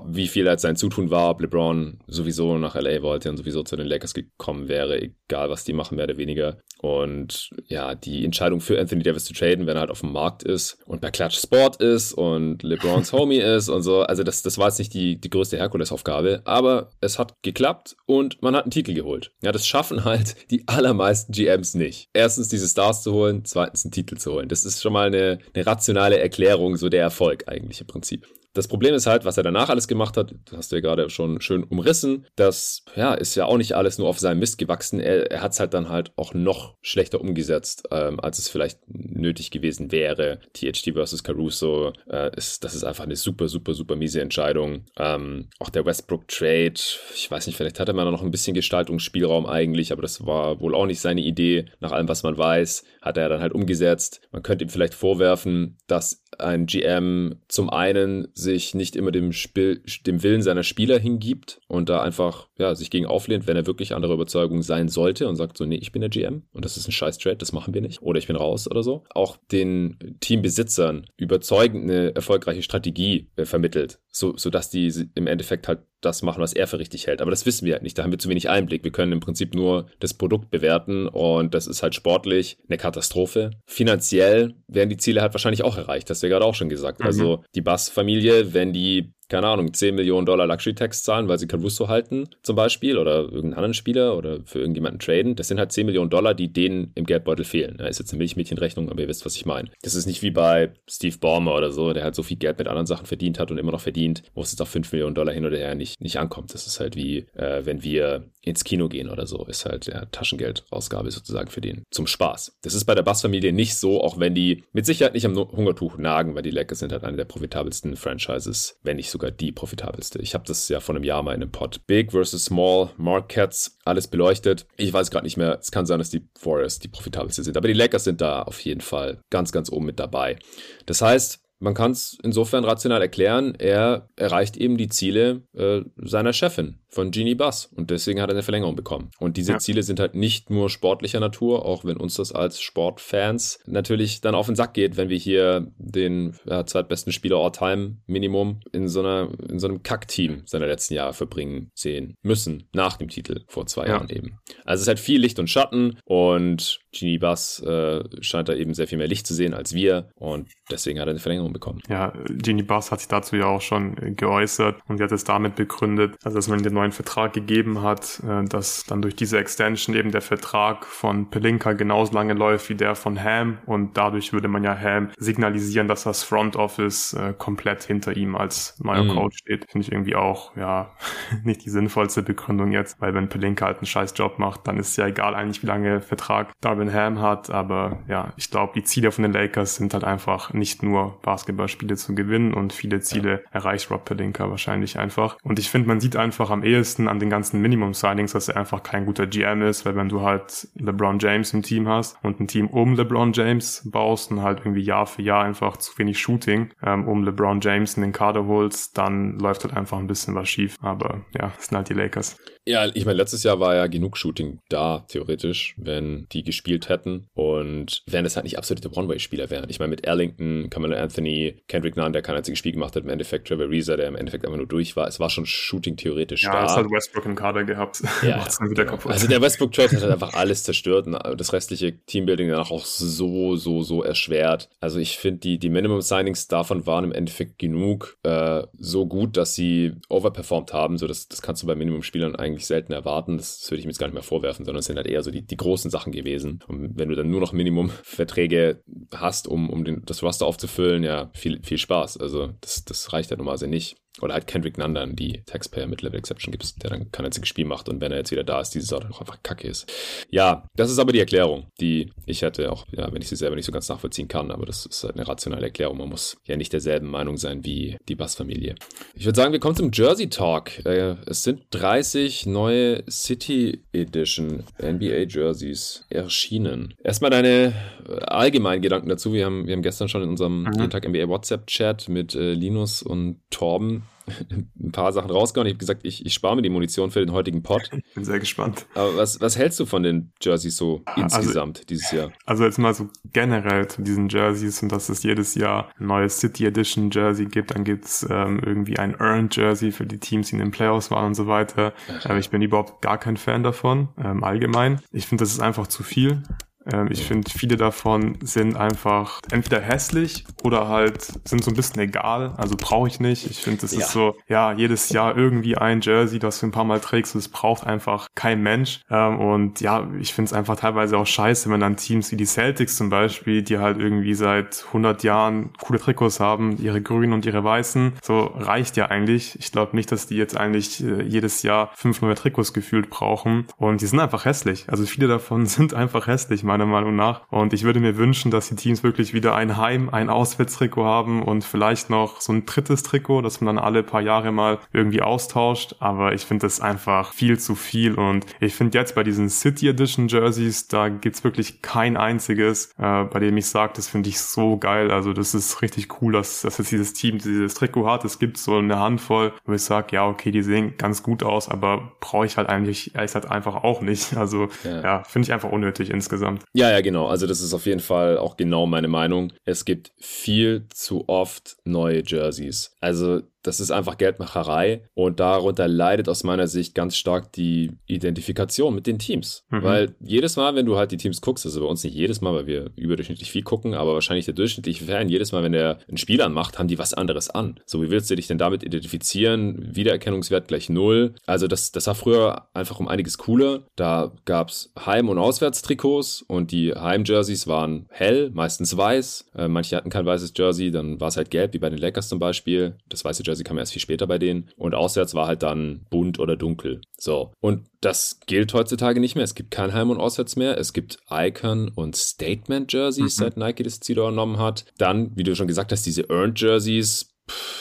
wie viel als sein Zutun war, ob LeBron sowieso nach LA wollte und sowieso zu den Lakers gekommen wäre, egal was die machen, mehr oder weniger. Und ja, die Entscheidung für Anthony Davis zu traden, wenn er halt auf dem Markt ist und bei Clutch Sport ist und LeBrons <laughs> Homie ist und so, also das, das war jetzt nicht die, die größte Herkulesaufgabe, aber es hat geklappt und man hat einen Titel geholt. Ja, das schaffen halt die allermeisten GMs nicht. Erstens diese Stars zu holen, zweitens einen Titel zu holen. Das ist schon mal eine, eine rationale Erklärung, so der Erfolg eigentlich im Prinzip. Das Problem ist halt, was er danach alles gemacht hat, hast du ja gerade schon schön umrissen. Das ja, ist ja auch nicht alles nur auf seinem Mist gewachsen. Er, er hat es halt dann halt auch noch schlechter umgesetzt, ähm, als es vielleicht nötig gewesen wäre. THT versus Caruso, äh, ist, das ist einfach eine super, super, super miese Entscheidung. Ähm, auch der Westbrook Trade, ich weiß nicht, vielleicht hatte man da noch ein bisschen Gestaltungsspielraum eigentlich, aber das war wohl auch nicht seine Idee. Nach allem, was man weiß, hat er dann halt umgesetzt. Man könnte ihm vielleicht vorwerfen, dass ein GM zum einen sich nicht immer dem, Spiel, dem Willen seiner Spieler hingibt und da einfach ja, sich gegen auflehnt, wenn er wirklich anderer Überzeugung sein sollte und sagt so, nee, ich bin der GM und das ist ein scheiß Trade, das machen wir nicht oder ich bin raus oder so. Auch den Teambesitzern überzeugend eine erfolgreiche Strategie äh, vermittelt, so, sodass die im Endeffekt halt das machen, was er für richtig hält. Aber das wissen wir halt nicht. Da haben wir zu wenig Einblick. Wir können im Prinzip nur das Produkt bewerten und das ist halt sportlich eine Katastrophe. Finanziell werden die Ziele halt wahrscheinlich auch erreicht. Das hast du ja gerade auch schon gesagt. Mhm. Also die Bass-Familie, wenn die keine Ahnung, 10 Millionen Dollar Luxury-Tax zahlen, weil sie Caruso halten, zum Beispiel, oder irgendeinen anderen Spieler oder für irgendjemanden traden. Das sind halt 10 Millionen Dollar, die denen im Geldbeutel fehlen. Da ist jetzt eine Milchmädchenrechnung, aber ihr wisst, was ich meine. Das ist nicht wie bei Steve Ballmer oder so, der halt so viel Geld mit anderen Sachen verdient hat und immer noch verdient, wo es jetzt auf 5 Millionen Dollar hin oder her nicht, nicht ankommt. Das ist halt wie, äh, wenn wir ins Kino gehen oder so, ist halt ja, Taschengeldausgabe sozusagen für den zum Spaß. Das ist bei der Bass-Familie nicht so, auch wenn die mit Sicherheit nicht am Hungertuch nagen, weil die Lakers sind halt eine der profitabelsten Franchises, wenn nicht sogar die profitabelste. Ich habe das ja vor einem Jahr mal in einem Pod Big versus Small Markets alles beleuchtet. Ich weiß gerade nicht mehr, es kann sein, dass die Warriors die profitabelste sind, aber die Lakers sind da auf jeden Fall ganz, ganz oben mit dabei. Das heißt, man kann es insofern rational erklären, er erreicht eben die Ziele äh, seiner Chefin von Genie Bass und deswegen hat er eine Verlängerung bekommen. Und diese ja. Ziele sind halt nicht nur sportlicher Natur, auch wenn uns das als Sportfans natürlich dann auf den Sack geht, wenn wir hier den ja, zweitbesten Spieler all time Minimum in so einer in so einem Kackteam seiner letzten Jahre verbringen sehen müssen nach dem Titel vor zwei ja. Jahren eben. Also es ist halt viel Licht und Schatten und Genie Bass äh, scheint da eben sehr viel mehr Licht zu sehen als wir und deswegen hat er eine Verlängerung bekommen.
Ja, Genie Bass hat sich dazu ja auch schon geäußert und sie hat es damit begründet, also dass man in den neuen Vertrag gegeben hat, äh, dass dann durch diese Extension eben der Vertrag von Pelinka genauso lange läuft wie der von Ham und dadurch würde man ja Ham signalisieren, dass das Front Office äh, komplett hinter ihm als neuer mhm. Coach steht. Finde ich irgendwie auch, ja, <laughs> nicht die sinnvollste Begründung jetzt, weil wenn Pelinka halt einen scheiß Job macht, dann ist ja egal eigentlich, wie lange Vertrag Darwin Ham hat, aber ja, ich glaube, die Ziele von den Lakers sind halt einfach nicht nur Basketballspiele zu gewinnen und viele Ziele erreicht Rob Pelinka wahrscheinlich einfach. Und ich finde, man sieht einfach am ehesten an den ganzen Minimum-Signings, dass er einfach kein guter GM ist, weil wenn du halt LeBron James im Team hast und ein Team um LeBron James baust und halt irgendwie Jahr für Jahr einfach zu wenig Shooting ähm, um LeBron James in den Kader holst, dann läuft halt einfach ein bisschen was schief. Aber ja, das sind halt die Lakers.
Ja, ich meine, letztes Jahr war ja genug Shooting da, theoretisch, wenn die gespielt hätten. Und wenn es halt nicht absolute One-Way-Spieler wären. Ich meine, mit Erlington, Kamala Anthony, Kendrick Nunn, der kein einziges Spiel gemacht hat, im Endeffekt Trevor Reeser, der im Endeffekt einfach nur durch war. Es war schon Shooting theoretisch
ja,
da.
Ja, es hat Westbrook im Kader gehabt. Ja, <laughs>
also der <laughs> Westbrook-Trade hat halt einfach alles zerstört und das restliche Teambuilding danach auch so, so, so erschwert. Also ich finde, die, die Minimum-Signings davon waren im Endeffekt genug äh, so gut, dass sie overperformed haben. So, das, das kannst du bei Minimum-Spielern eigentlich selten erwarten. Das würde ich mir jetzt gar nicht mehr vorwerfen, sondern es sind halt eher so die, die großen Sachen gewesen. Und wenn du dann nur noch Minimumverträge hast, um, um den, das Roster aufzufüllen, ja, viel, viel Spaß. Also das, das reicht ja normalerweise nicht. Oder halt Kendrick Nunn die Taxpayer mit Level Exception gibt, der dann kein einziges Spiel macht und wenn er jetzt wieder da ist, diese Saison auch einfach kacke ist. Ja, das ist aber die Erklärung, die ich hätte, auch ja, wenn ich sie selber nicht so ganz nachvollziehen kann, aber das ist halt eine rationale Erklärung. Man muss ja nicht derselben Meinung sein wie die Bass-Familie. Ich würde sagen, wir kommen zum Jersey Talk. Äh, es sind 30 neue City Edition NBA Jerseys erschienen. Erstmal deine äh, allgemeinen Gedanken dazu. Wir haben, wir haben gestern schon in unserem mhm. Tag NBA WhatsApp-Chat mit äh, Linus und Torben ein paar Sachen rausgehauen. Ich habe gesagt, ich, ich spare mir die Munition für den heutigen Pod.
Ich <laughs> bin sehr gespannt.
Aber was, was hältst du von den Jerseys so also, insgesamt dieses Jahr?
Also jetzt mal so generell zu diesen Jerseys und dass es jedes Jahr ein neues City Edition Jersey gibt. Dann gibt es ähm, irgendwie ein Earned Jersey für die Teams, die in den Playoffs waren und so weiter. Aber ich bin überhaupt gar kein Fan davon, ähm, allgemein. Ich finde, das ist einfach zu viel. Ähm, ich finde, viele davon sind einfach entweder hässlich oder halt sind so ein bisschen egal. Also brauche ich nicht. Ich finde, das ja. ist so, ja, jedes Jahr irgendwie ein Jersey, das du ein paar Mal trägst. Das braucht einfach kein Mensch. Ähm, und ja, ich finde es einfach teilweise auch scheiße, wenn dann Teams wie die Celtics zum Beispiel, die halt irgendwie seit 100 Jahren coole Trikots haben, ihre grünen und ihre weißen, so reicht ja eigentlich. Ich glaube nicht, dass die jetzt eigentlich äh, jedes Jahr fünf neue Trikots gefühlt brauchen. Und die sind einfach hässlich. Also viele davon <laughs> sind einfach hässlich meiner Meinung nach. Und ich würde mir wünschen, dass die Teams wirklich wieder ein Heim-, ein Auswärtstrikot haben und vielleicht noch so ein drittes Trikot, das man dann alle paar Jahre mal irgendwie austauscht. Aber ich finde das einfach viel zu viel. Und ich finde jetzt bei diesen City Edition Jerseys, da gibt's wirklich kein einziges, äh, bei dem ich sage, das finde ich so geil. Also das ist richtig cool, dass, dass jetzt dieses Team dieses Trikot hat. Es gibt so eine Handvoll, wo ich sage, ja, okay, die sehen ganz gut aus, aber brauche ich halt eigentlich ehrlich gesagt einfach auch nicht. Also ja, ja finde ich einfach unnötig insgesamt.
Ja, ja, genau. Also das ist auf jeden Fall auch genau meine Meinung. Es gibt viel zu oft neue Jerseys. Also das ist einfach Geldmacherei und darunter leidet aus meiner Sicht ganz stark die Identifikation mit den Teams. Mhm. Weil jedes Mal, wenn du halt die Teams guckst, also bei uns nicht jedes Mal, weil wir überdurchschnittlich viel gucken, aber wahrscheinlich der durchschnittliche Fan, jedes Mal, wenn er ein Spiel anmacht, haben die was anderes an. So, wie willst du dich denn damit identifizieren? Wiedererkennungswert gleich null. Also das, das war früher einfach um einiges cooler. Da gab es Heim- und Auswärtstrikots und die Heim-Jerseys waren hell, meistens weiß. Äh, manche hatten kein weißes Jersey, dann war es halt gelb, wie bei den Lakers zum Beispiel. Das weiße Jersey Jersey kam erst viel später bei denen. Und auswärts war halt dann bunt oder dunkel. So. Und das gilt heutzutage nicht mehr. Es gibt kein Heim- und Auswärts mehr. Es gibt Icon und Statement Jerseys, mhm. seit Nike das Ziel übernommen hat. Dann, wie du schon gesagt hast, diese Earned Jerseys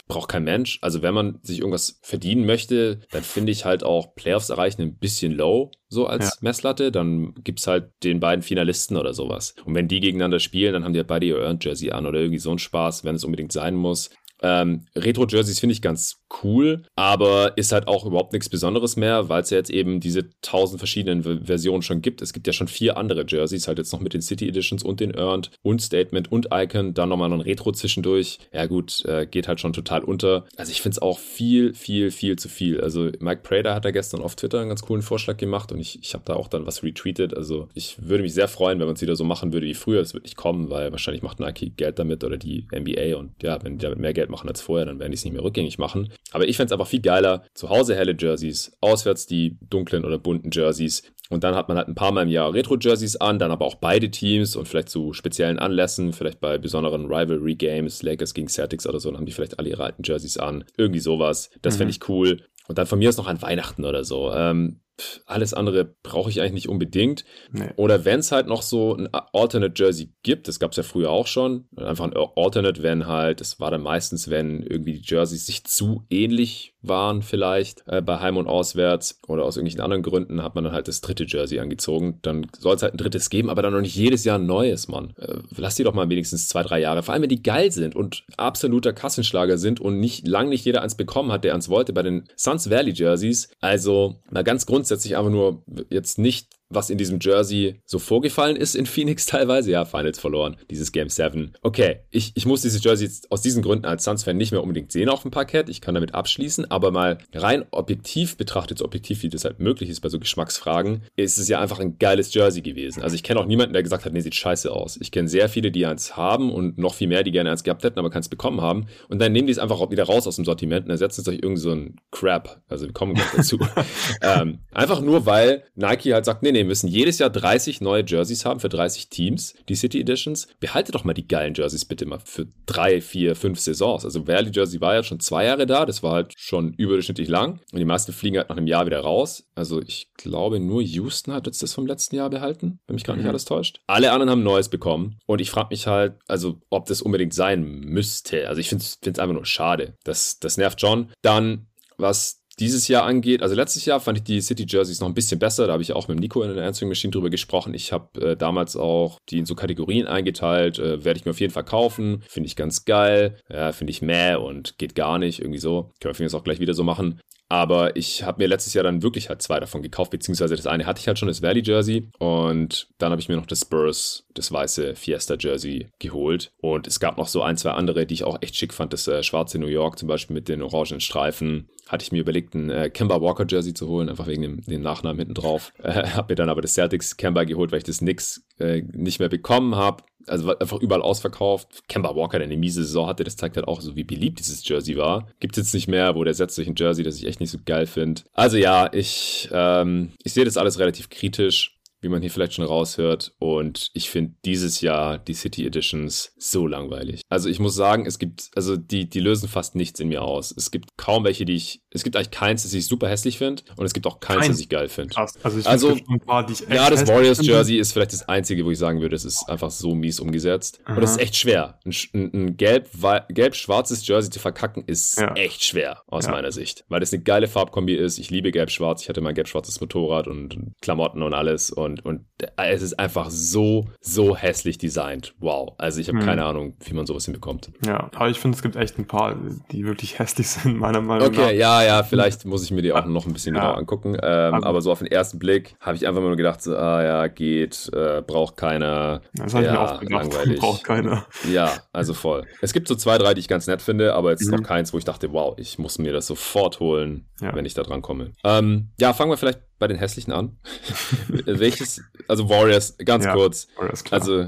braucht kein Mensch. Also wenn man sich irgendwas verdienen möchte, dann finde ich halt auch Playoffs erreichen ein bisschen low, so als ja. Messlatte. Dann gibt es halt den beiden Finalisten oder sowas. Und wenn die gegeneinander spielen, dann haben die halt beide ihr Earned Jersey an oder irgendwie so ein Spaß, wenn es unbedingt sein muss. Ähm, Retro-Jerseys finde ich ganz cool, aber ist halt auch überhaupt nichts Besonderes mehr, weil es ja jetzt eben diese tausend verschiedenen Versionen schon gibt. Es gibt ja schon vier andere Jerseys, halt jetzt noch mit den City Editions und den Earned und Statement und Icon, dann nochmal noch ein Retro zwischendurch. Ja gut, äh, geht halt schon total unter. Also ich finde es auch viel, viel, viel zu viel. Also Mike Prater hat da gestern auf Twitter einen ganz coolen Vorschlag gemacht und ich, ich habe da auch dann was retweetet. Also ich würde mich sehr freuen, wenn man es wieder so machen würde wie früher. Es wird nicht kommen, weil wahrscheinlich macht Nike Geld damit oder die NBA und ja, wenn die damit mehr Geld machen als vorher, dann werden die es nicht mehr rückgängig machen. Aber ich fände es einfach viel geiler, zu Hause helle Jerseys, auswärts die dunklen oder bunten Jerseys. Und dann hat man halt ein paar Mal im Jahr Retro-Jerseys an, dann aber auch beide Teams und vielleicht zu speziellen Anlässen, vielleicht bei besonderen Rivalry-Games, Lakers gegen Celtics oder so, dann haben die vielleicht alle ihre alten Jerseys an. Irgendwie sowas. Das mhm. fände ich cool. Und dann von mir aus noch an Weihnachten oder so. Ähm, alles andere brauche ich eigentlich nicht unbedingt. Nee. Oder wenn es halt noch so ein Alternate Jersey gibt, das gab es ja früher auch schon, einfach ein Alternate, wenn halt, das war dann meistens, wenn irgendwie die Jerseys sich zu ähnlich waren vielleicht äh, bei Heim und Auswärts oder aus irgendwelchen anderen Gründen hat man dann halt das dritte Jersey angezogen. Dann soll es halt ein drittes geben, aber dann noch nicht jedes Jahr ein neues, Mann. Äh, lass die doch mal wenigstens zwei, drei Jahre. Vor allem, wenn die geil sind und absoluter Kassenschlager sind und nicht lang nicht jeder eins bekommen hat, der eins wollte bei den Suns Valley Jerseys. Also mal ganz grundsätzlich einfach nur jetzt nicht was in diesem Jersey so vorgefallen ist in Phoenix teilweise. Ja, Finals verloren, dieses Game 7. Okay, ich, ich muss dieses Jersey jetzt aus diesen Gründen als Suns-Fan nicht mehr unbedingt sehen auf dem Parkett. Ich kann damit abschließen, aber mal rein objektiv betrachtet, so objektiv wie das halt möglich ist bei so Geschmacksfragen, ist es ja einfach ein geiles Jersey gewesen. Also ich kenne auch niemanden, der gesagt hat, nee, sieht scheiße aus. Ich kenne sehr viele, die eins haben und noch viel mehr, die gerne eins gehabt hätten, aber keins bekommen haben. Und dann nehmen die es einfach wieder raus aus dem Sortiment und ersetzen es durch irgendeinen so Crap. Also wir kommen gleich dazu. <laughs> ähm, einfach nur, weil Nike halt sagt, nee, nee, müssen jedes Jahr 30 neue Jerseys haben für 30 Teams, die City Editions. Behalte doch mal die geilen Jerseys bitte mal für drei, vier, fünf Saisons. Also Valley Jersey war ja schon zwei Jahre da, das war halt schon überdurchschnittlich lang. Und die meisten fliegen halt nach einem Jahr wieder raus. Also ich glaube, nur Houston hat jetzt das vom letzten Jahr behalten, wenn mich gerade mhm. nicht alles täuscht. Alle anderen haben Neues bekommen. Und ich frage mich halt, also ob das unbedingt sein müsste. Also ich finde es einfach nur schade. Das, das nervt schon. Dann was dieses Jahr angeht. Also letztes Jahr fand ich die City Jerseys noch ein bisschen besser. Da habe ich auch mit Nico in der Answering Machine drüber gesprochen. Ich habe äh, damals auch die in so Kategorien eingeteilt. Äh, Werde ich mir auf jeden Fall kaufen. Finde ich ganz geil. Ja, Finde ich meh und geht gar nicht. Irgendwie so. Können wir jetzt auch gleich wieder so machen. Aber ich habe mir letztes Jahr dann wirklich halt zwei davon gekauft, beziehungsweise das eine hatte ich halt schon, das Valley Jersey. Und dann habe ich mir noch das Spurs, das weiße Fiesta Jersey geholt. Und es gab noch so ein, zwei andere, die ich auch echt schick fand. Das äh, schwarze New York zum Beispiel mit den orangenen Streifen hatte ich mir überlegt, ein äh, Kemba Walker Jersey zu holen, einfach wegen dem, dem Nachnamen hinten drauf. <laughs> Äh, habe mir dann aber das Celtics Kemba geholt, weil ich das Knicks äh, nicht mehr bekommen habe. Also einfach überall ausverkauft. Kemba Walker, der eine miese Saison hatte, das zeigt halt auch so, wie beliebt dieses Jersey war. Gibt es jetzt nicht mehr, wo der setzt sich ein Jersey, das ich echt nicht so geil finde. Also ja, ich, ähm, ich sehe das alles relativ kritisch wie man hier vielleicht schon raushört. Und ich finde dieses Jahr die City Editions so langweilig. Also ich muss sagen, es gibt, also die, die lösen fast nichts in mir aus. Es gibt kaum welche, die ich, es gibt eigentlich keins, das ich super hässlich finde und es gibt auch keins, Kein. das ich geil finde. Also, ich also ein paar, die ich ja, das Warriors Jersey ist vielleicht das einzige, wo ich sagen würde, es ist einfach so mies umgesetzt. Aha. Und es ist echt schwer. Ein, ein gelb-schwarzes Jersey zu verkacken ist ja. echt schwer aus ja. meiner Sicht, weil das eine geile Farbkombi ist. Ich liebe gelb-schwarz. Ich hatte mein gelb-schwarzes Motorrad und Klamotten und alles und und, und es ist einfach so, so hässlich designt. Wow. Also ich habe hm. keine Ahnung, wie man sowas hinbekommt.
Ja, aber ich finde, es gibt echt ein paar, die wirklich <laughs> hässlich sind, meiner Meinung
okay, nach. Okay, ja, ja, vielleicht muss ich mir die auch noch ein bisschen ja. genauer angucken. Ähm, also, aber so auf den ersten Blick habe ich einfach nur gedacht, so, ah ja, geht, äh, braucht keiner. Das habe ja, ich mir auch gedacht, <laughs> langweilig. braucht keiner. Ja, also voll. Es gibt so zwei, drei, die ich ganz nett finde, aber jetzt mhm. noch keins, wo ich dachte, wow, ich muss mir das sofort holen, ja. wenn ich da dran komme. Ähm, ja, fangen wir vielleicht bei den hässlichen an. <laughs> Welches, also Warriors, ganz ja, kurz. Warriors, klar. Also,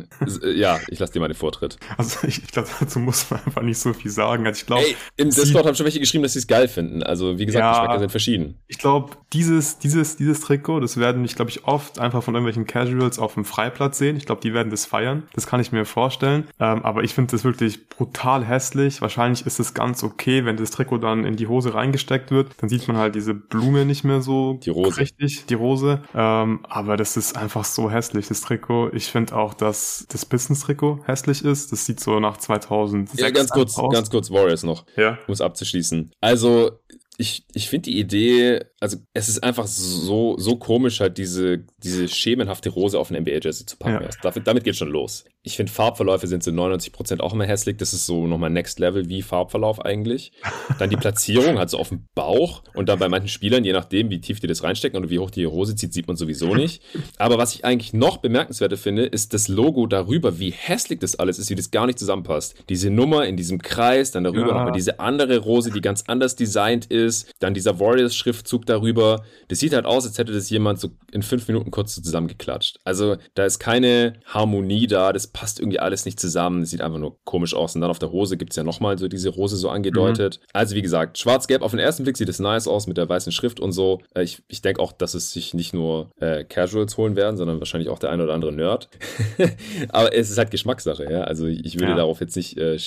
ja, ich lasse dir mal den Vortritt.
Also, <laughs> ich, ich glaube, dazu muss man einfach nicht so viel sagen. Also, ich glaube.
Im Discord haben schon welche geschrieben, dass sie es geil finden. Also, wie gesagt, ja, Geschmäcker sind verschieden.
Ich glaube, dieses, dieses, dieses Trikot, das werden ich, glaube ich, oft einfach von irgendwelchen Casuals auf dem Freiplatz sehen. Ich glaube, die werden das feiern. Das kann ich mir vorstellen. Ähm, aber ich finde das wirklich brutal hässlich. Wahrscheinlich ist es ganz okay, wenn das Trikot dann in die Hose reingesteckt wird. Dann sieht man halt diese Blume nicht mehr so.
Die Rose.
Richtig richtig, die Rose. Ähm, aber das ist einfach so hässlich, das Trikot. Ich finde auch, dass das Pistons-Trikot hässlich ist. Das sieht so nach 2000.
Ja, ganz kurz, aus. ganz kurz Warriors noch. Ja. Um es abzuschließen. Also, ich, ich finde die Idee, also es ist einfach so, so komisch, halt diese, diese schemenhafte Rose auf ein NBA-Jersey zu packen. Ja. Damit, damit geht schon los. Ich finde Farbverläufe sind zu so 99% auch immer hässlich. Das ist so nochmal Next Level wie Farbverlauf eigentlich. Dann die <laughs> Platzierung, halt so auf dem Bauch und dann bei manchen Spielern, je nachdem, wie tief die das reinstecken und wie hoch die Hose zieht, sieht man sowieso nicht. Aber was ich eigentlich noch bemerkenswerter finde, ist das Logo darüber, wie hässlich das alles ist, wie das gar nicht zusammenpasst. Diese Nummer in diesem Kreis, dann darüber ja. nochmal diese andere Rose, die ganz anders designt ist, dann dieser Warriors-Schriftzug darüber. Das sieht halt aus, als hätte das jemand so in fünf Minuten kurz zusammengeklatscht. Also da ist keine Harmonie da. Das passt irgendwie alles nicht zusammen. Es sieht einfach nur komisch aus. Und dann auf der Hose gibt es ja nochmal so diese Rose so angedeutet. Mhm. Also wie gesagt, schwarz-gelb auf den ersten Blick sieht es nice aus mit der weißen Schrift und so. Äh, ich, ich denke auch, dass es sich nicht nur äh, Casuals holen werden, sondern wahrscheinlich auch der ein oder andere Nerd. <laughs> Aber es ist halt Geschmackssache, ja. Also ich würde ja. darauf jetzt nicht, äh,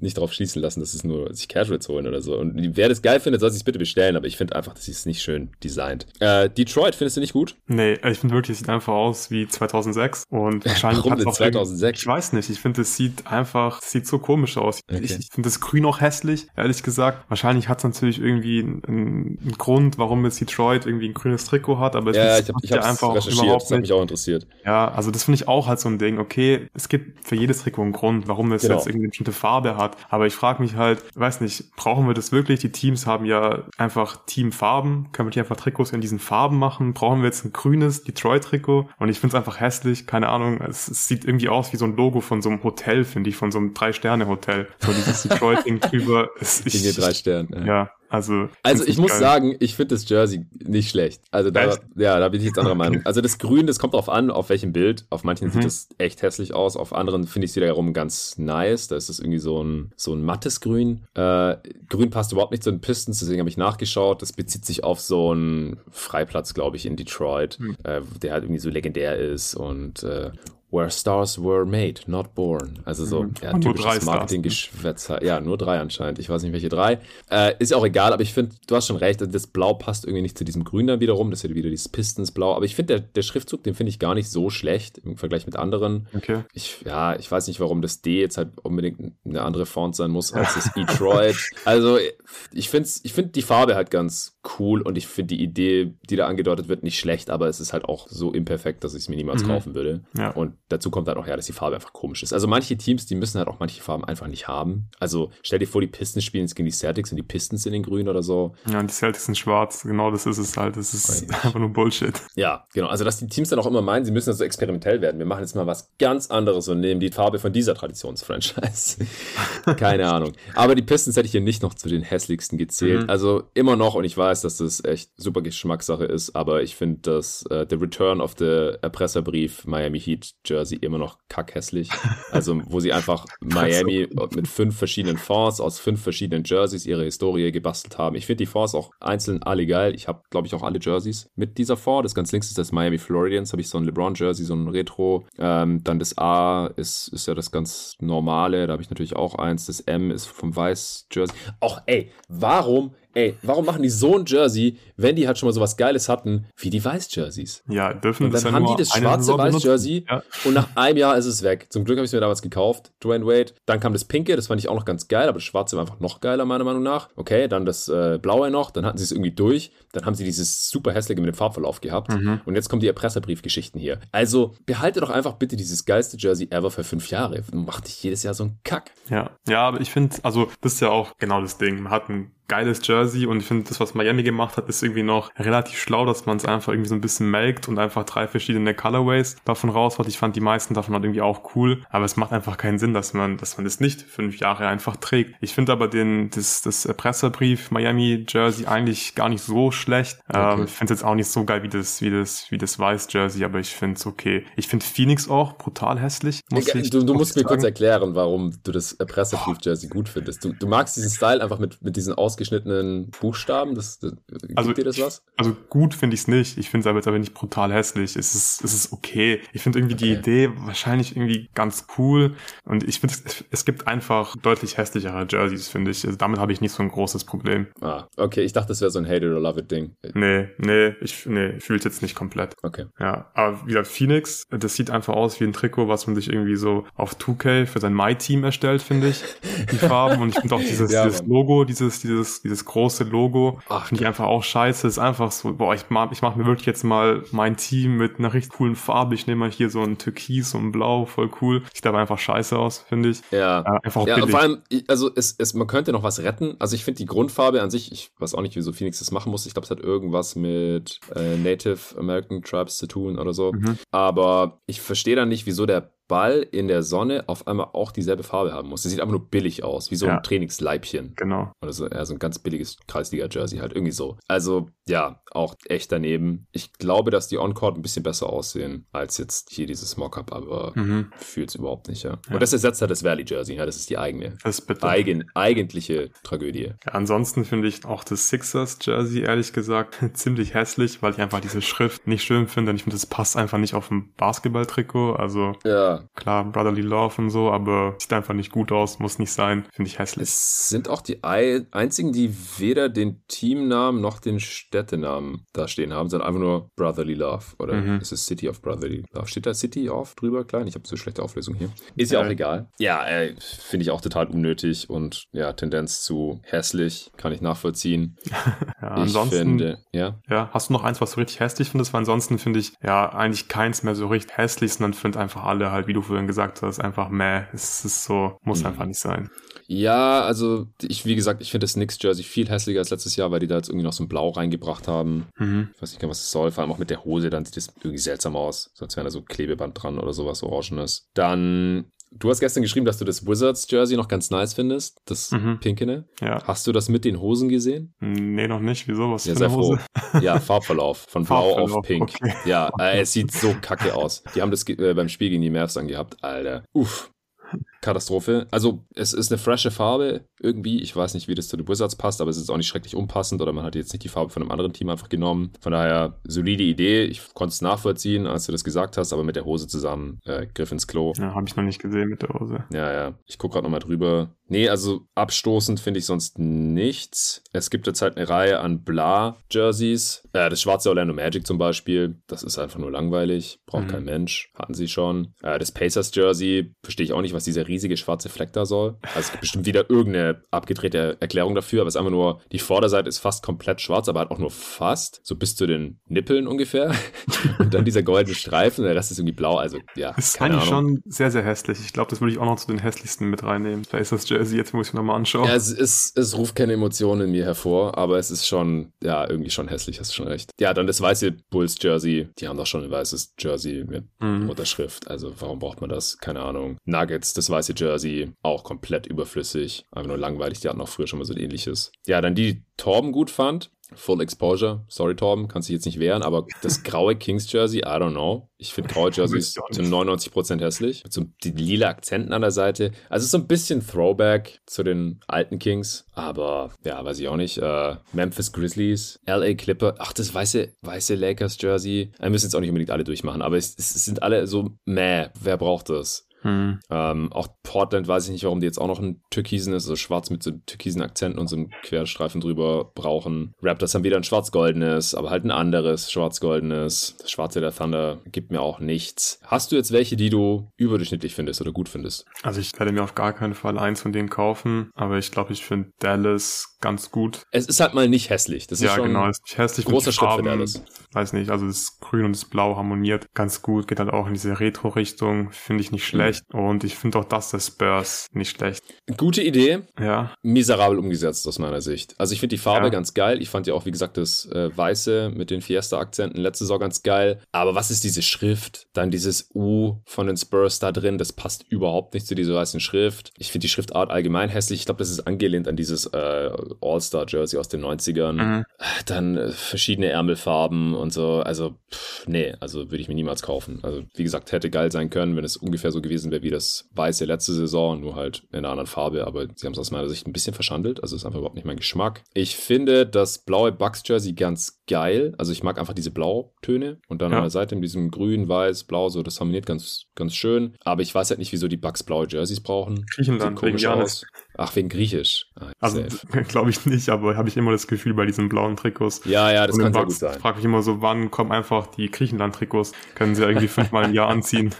nicht darauf schließen lassen, dass es nur sich Casuals holen oder so. Und wer das geil findet, soll sich bitte bestellen, aber ich finde einfach, das ist nicht schön designt. Äh, Detroit findest du nicht gut?
Nee, ich finde wirklich, es sieht einfach aus wie 2006 und <laughs> wahrscheinlich
Warum denn 2006?
Ich weiß nicht, ich finde, es sieht einfach, es sieht so komisch aus. Okay. Ich, ich finde das Grün auch hässlich, ehrlich gesagt. Wahrscheinlich hat es natürlich irgendwie einen, einen, Grund, warum jetzt Detroit irgendwie ein grünes Trikot hat, aber
ja, ich, hab, ich einfach überhaupt das hat mich auch interessiert.
Ja, also das finde ich auch halt so ein Ding. Okay, es gibt für jedes Trikot einen Grund, warum es genau. jetzt irgendwie eine bestimmte Farbe hat. Aber ich frage mich halt, weiß nicht, brauchen wir das wirklich? Die Teams haben ja einfach Teamfarben. Können wir die einfach Trikots in diesen Farben machen? Brauchen wir jetzt ein grünes Detroit-Trikot? Und ich finde es einfach hässlich. Keine Ahnung. Es, es, sieht irgendwie aus wie so ein Logo von so einem Hotel, finde ich, von so einem Drei-Sterne-Hotel. So dieses <laughs> Detroit-Ding drüber.
Es, ich, drei Sterne.
Ja. ja. Also,
also ich muss geil. sagen, ich finde das Jersey nicht schlecht. Also da, ja, da bin ich jetzt anderer <laughs> Meinung. Also das Grün, das kommt drauf an, auf welchem Bild. Auf manchen mhm. sieht das echt hässlich aus, auf anderen finde ich es wiederum ganz nice. Da ist es irgendwie so ein, so ein mattes Grün. Äh, Grün passt überhaupt nicht zu den Pistons, deswegen habe ich nachgeschaut. Das bezieht sich auf so einen Freiplatz, glaube ich, in Detroit, mhm. äh, der halt irgendwie so legendär ist und äh, Where Stars Were Made, Not Born. Also so mhm. ja, typisches Marketinggeschwätz. Ja, nur drei anscheinend. Ich weiß nicht, welche drei. Äh, ist auch egal, aber ich finde, du hast schon recht, das Blau passt irgendwie nicht zu diesem Grün dann wiederum. Das ist ja wieder dieses Pistons-Blau. Aber ich finde, der, der Schriftzug, den finde ich gar nicht so schlecht im Vergleich mit anderen.
Okay.
Ich, ja, ich weiß nicht, warum das D jetzt halt unbedingt eine andere Font sein muss als das <laughs> Detroit. also, ich finde ich find die Farbe halt ganz cool und ich finde die Idee, die da angedeutet wird, nicht schlecht, aber es ist halt auch so imperfekt, dass ich es mir niemals mhm. kaufen würde. Ja. Und dazu kommt halt auch ja, dass die Farbe einfach komisch ist. Also manche Teams, die müssen halt auch manche Farben einfach nicht haben. Also stell dir vor, die Pistons spielen jetzt gegen die Celtics und die Pistons sind in grün oder so.
Ja, und die Celtics sind schwarz. Genau das ist es halt. Das ist Eigentlich. einfach nur Bullshit.
Ja, genau. Also dass die Teams dann auch immer meinen, sie müssen also experimentell werden. Wir machen jetzt mal was ganz anderes und nehmen die Farbe von dieser Traditionsfranchise. <laughs> Keine Ahnung. Aber die Pistons hätte ich hier nicht noch zu den hässlichsten gezählt. Mhm. Also immer noch, und ich weiß, dass das echt super Geschmackssache ist, aber ich finde, dass äh, The Return of the Erpresserbrief Miami Heat Jersey immer noch kackhässlich. Also, <laughs> wo sie einfach Miami mit fünf verschiedenen Fonds aus fünf verschiedenen Jerseys ihre Historie gebastelt haben. Ich finde die Fonds auch einzeln alle geil. Ich habe, glaube ich, auch alle Jerseys mit dieser Fond. Das ganz links ist das Miami Floridians, habe ich so ein LeBron-Jersey, so ein Retro. Ähm, dann das A ist, ist ja das ganz normale, da habe ich natürlich auch eins. Das M ist vom Weiß-Jersey. Auch, ey, warum ey, warum machen die so ein Jersey, wenn die halt schon mal sowas Geiles hatten, wie die Weiß-Jerseys?
Ja, dürfen
Und dann
das
haben die das schwarze Weiß-Jersey ja. und nach einem Jahr ist es weg. Zum Glück habe ich es mir damals gekauft, Dwayne Wade. Dann kam das Pinke, das fand ich auch noch ganz geil, aber das Schwarze war einfach noch geiler, meiner Meinung nach. Okay, dann das äh, Blaue noch, dann hatten sie es irgendwie durch. Dann haben sie dieses super hässliche mit dem Farbverlauf gehabt. Mhm. Und jetzt kommen die Erpresserbriefgeschichten hier. Also behalte doch einfach bitte dieses geilste Jersey ever für fünf Jahre. Macht dich jedes Jahr so ein Kack.
Ja, ja, aber ich finde, also das ist ja auch genau das Ding. Man hat ein geiles Jersey und ich finde, das, was Miami gemacht hat, ist irgendwie noch relativ schlau, dass man es einfach irgendwie so ein bisschen melkt und einfach drei verschiedene Colorways davon raus hat. Ich fand die meisten davon halt irgendwie auch cool, aber es macht einfach keinen Sinn, dass man, dass man das nicht fünf Jahre einfach trägt. Ich finde aber den, das, das Pressebrief Miami Jersey eigentlich gar nicht so schlecht. Okay. Ähm, ich finde es jetzt auch nicht so geil wie das, wie das, wie das Weiß Jersey, aber ich finde es okay. Ich finde Phoenix auch brutal hässlich.
Muss ich, du, du musst mir kurz erklären, warum du das Pressebrief Jersey gut findest. Du, du magst diesen Style einfach mit, mit diesen Aus ausgeschnittenen Buchstaben? Das, das,
also,
dir das was?
Also gut finde ich es nicht. Ich finde es aber jetzt aber nicht brutal hässlich. Es ist, es ist okay. Ich finde irgendwie okay. die Idee wahrscheinlich irgendwie ganz cool. Und ich finde, es, es gibt einfach deutlich hässlichere Jerseys, finde ich. Also damit habe ich nicht so ein großes Problem.
Ah, okay. Ich dachte, das wäre so ein Hate it or love it Ding.
Nee, nee, ich, nee, fühle es jetzt nicht komplett.
Okay.
Ja, aber wieder Phoenix, das sieht einfach aus wie ein Trikot, was man sich irgendwie so auf 2K für sein My-Team erstellt, finde ich. Die Farben. Und ich finde auch <laughs> dieses, ja, dieses Logo, dieses, dieses dieses, dieses große Logo. Ach, finde ich einfach auch scheiße. Ist einfach so, boah, ich mach, ich mach mir wirklich jetzt mal mein Team mit einer richtig coolen Farbe. Ich nehme mal hier so ein Türkis und ein Blau, voll cool. Sieht aber einfach scheiße aus, finde ich.
Ja. ja. Einfach ja, billig. vor allem, also es, es, man könnte noch was retten. Also ich finde die Grundfarbe an sich, ich weiß auch nicht, wieso Phoenix das machen muss. Ich glaube, es hat irgendwas mit äh, Native American Tribes zu tun oder so. Mhm. Aber ich verstehe dann nicht, wieso der Ball in der Sonne auf einmal auch dieselbe Farbe haben muss. Das sieht einfach nur billig aus, wie so
Ja.
ein Trainingsleibchen.
Genau.
Oder so, ja, so ein ganz billiges Kreisliga-Jersey halt irgendwie so. Also, ja, auch echt daneben. Ich glaube, dass die On-Court ein bisschen besser aussehen als jetzt hier dieses Mockup, aber
Mhm.
fühlt's überhaupt nicht, ja.
Ja.
Und das ersetzt halt das Valley-Jersey, ja, das ist die eigene,
Das ist bitter.
eigen, eigentliche Tragödie.
Ja, ansonsten finde ich auch das Sixers Jersey ehrlich gesagt <laughs> ziemlich hässlich, weil ich einfach diese Schrift nicht schön finde. Und ich finde, das passt einfach nicht auf ein Basketballtrikot. Also
Ja,
klar, Brotherly Love und so, aber sieht einfach nicht gut aus, muss nicht sein. Finde ich hässlich.
Es sind auch die ei- einzigen, die weder den Teamnamen noch den Städtenamen da stehen haben, sondern einfach nur Brotherly Love. Oder
Mhm.
ist es City of Brotherly Love? Steht da City auf drüber? Klein? Ich habe so schlechte Auflösung hier. Ist ja
Ja.
auch egal. Ja, äh, finde ich auch total unnötig und ja, Tendenz zu hässlich. Kann ich nachvollziehen. <laughs>
Ja,
ich
ansonsten,
finde, ja.
ja, hast du noch eins, was du richtig hässlich findest? Weil ansonsten finde ich ja eigentlich keins mehr so richtig hässlich, sondern finde einfach alle halt, wie du vorhin gesagt hast, einfach meh. Es ist so, muss
Mhm.
einfach nicht sein.
Ja, also ich, wie gesagt, ich finde das Knicks Jersey viel hässlicher als letztes Jahr, weil die da jetzt irgendwie noch so ein Blau reingebracht haben.
Mhm.
Ich weiß nicht, genau, was es soll. Vor allem auch mit der Hose, dann sieht das irgendwie seltsam aus. So als wäre da so Klebeband dran oder sowas Orangenes. Dann, du hast gestern geschrieben, dass du das Wizards Jersey noch ganz nice findest. Das
Mhm.
Pinkene.
Ja.
Hast du das mit den Hosen gesehen?
Nee, noch nicht. Wieso? Was
Ja,
für
sei
eine
froh.
Hose?
Ja, Farbverlauf. Von blau auf
Farbverlauf,
pink.
okay.
Ja, äh, es sieht so <laughs> kacke aus. Die haben das äh, beim Spiel gegen die Mavs angehabt. Alter. Uff. Katastrophe. Also, es ist eine frische Farbe irgendwie. Ich weiß nicht, wie das zu den Wizards passt, aber es ist auch nicht schrecklich unpassend oder man hat jetzt nicht die Farbe von einem anderen Team einfach genommen. Von daher, solide Idee. Ich konnte es nachvollziehen, als du das gesagt hast, aber mit der Hose zusammen äh, griff ins Klo.
Ja, habe ich noch nicht gesehen mit der Hose.
Ja, ja. Ich gucke gerade nochmal drüber. Nee, also abstoßend finde ich sonst nichts. Es gibt jetzt halt eine Reihe an Bla-Jerseys. Äh, das schwarze Orlando Magic zum Beispiel. Das ist einfach nur langweilig. Braucht
Mhm.
kein Mensch. Hatten sie schon. Äh, das Pacers-Jersey verstehe ich auch nicht, was dieser riesige schwarze Fleck da soll. Also es gibt bestimmt wieder irgendeine abgedrehte Erklärung dafür, aber es ist einfach nur, die Vorderseite ist fast komplett schwarz, aber halt auch nur fast. So bis zu den Nippeln ungefähr. <laughs> Und dann dieser goldene Streifen, der Rest ist irgendwie blau. Also ja,
Das ist eigentlich
Ahnung.
schon sehr, sehr hässlich. Ich glaube, das würde ich auch noch zu den hässlichsten mit reinnehmen. Das Jersey, jetzt muss ich nochmal anschauen.
Ja, es, ist, es ruft keine Emotionen in mir hervor, aber es ist schon, ja, irgendwie schon hässlich, hast du schon recht. Ja, dann das weiße Bulls-Jersey. Die haben doch schon ein weißes Jersey mit
Mhm.
Unterschrift. Also warum braucht man das? Keine Ahnung. Nuggets, das weiße Jersey, auch komplett überflüssig. Einfach nur langweilig. Die hatten auch früher schon mal so ein ähnliches. Ja, dann die, die Torben gut fand. Full Exposure. Sorry, Torben, kannst dich jetzt nicht wehren, aber das graue Kings Jersey, I don't know. Ich finde graue <laughs> Jerseys zu
nicht.
99% hässlich. Mit so die lila Akzenten an der Seite. Also so ein bisschen Throwback zu den alten Kings. Aber ja, weiß ich auch nicht. Äh, Memphis Grizzlies, LA Clipper. Ach, das weiße, weiße Lakers Jersey. Wir müssen jetzt auch nicht unbedingt alle durchmachen, aber es, es sind alle so, meh, wer braucht das?
Mhm.
Ähm, auch Portland weiß ich nicht, warum die jetzt auch noch einen türkisen ist, also schwarz mit so türkisen Akzenten und so einem Querstreifen drüber brauchen. Raptors haben wieder ein schwarz-goldenes, aber halt ein anderes schwarz-goldenes. Das schwarze der Thunder gibt mir auch nichts. Hast du jetzt welche, die du überdurchschnittlich findest oder gut findest?
Also ich werde mir auf gar keinen Fall eins von denen kaufen, aber ich glaube, ich finde Dallas ganz gut.
Es ist halt mal nicht hässlich. Das ist
ja,
schon
genau, ist nicht hässlich.
großer Schritt für
Farben,
Dallas.
Weiß nicht, also das Grün und das Blau harmoniert ganz gut, geht halt auch in diese Retro-Richtung, finde ich nicht schlecht. Und ich finde auch das der Spurs nicht schlecht.
Gute Idee,
Ja,
miserabel umgesetzt aus meiner Sicht. Also ich finde die Farbe
Ja.
ganz geil. Ich fand ja auch, wie gesagt, das äh, Weiße mit den Fiesta-Akzenten letzte Saison ganz geil. Aber was ist diese Schrift? Dann dieses U von den Spurs da drin, das passt überhaupt nicht zu dieser weißen Schrift. Ich finde die Schriftart allgemein hässlich. Ich glaube, das ist angelehnt an dieses äh, All-Star-Jersey aus den 90ern.
Mhm.
Dann äh, verschiedene Ärmelfarben und so. Also, pff, nee, also würde ich mir niemals kaufen. Also, wie gesagt, hätte geil sein können, wenn es ungefähr so gewesen wäre wie das weiße letzte Saison, nur halt in einer anderen Farbe. Aber sie haben es aus meiner Sicht ein bisschen verschandelt. Also, ist einfach überhaupt nicht mein Geschmack. Ich finde das blaue Bucks-Jersey ganz geil. Also, ich mag einfach diese Blautöne und dann
Ja.
an der Seite mit diesem grün, weiß, blau, so, das harmoniert ganz, ganz schön. Aber ich weiß halt nicht, wieso die Bucks blaue Jerseys brauchen.
Griechenland,
Sieht komisch aus. Ach, wegen Griechisch. Ah,
also <laughs> glaube ich nicht, aber habe ich immer das Gefühl bei diesen blauen Trikots.
Ja, ja, das kann sehr gut sein.
frage mich immer so, wann kommen einfach die Griechenland-Trikots? Können sie irgendwie fünfmal im Jahr anziehen.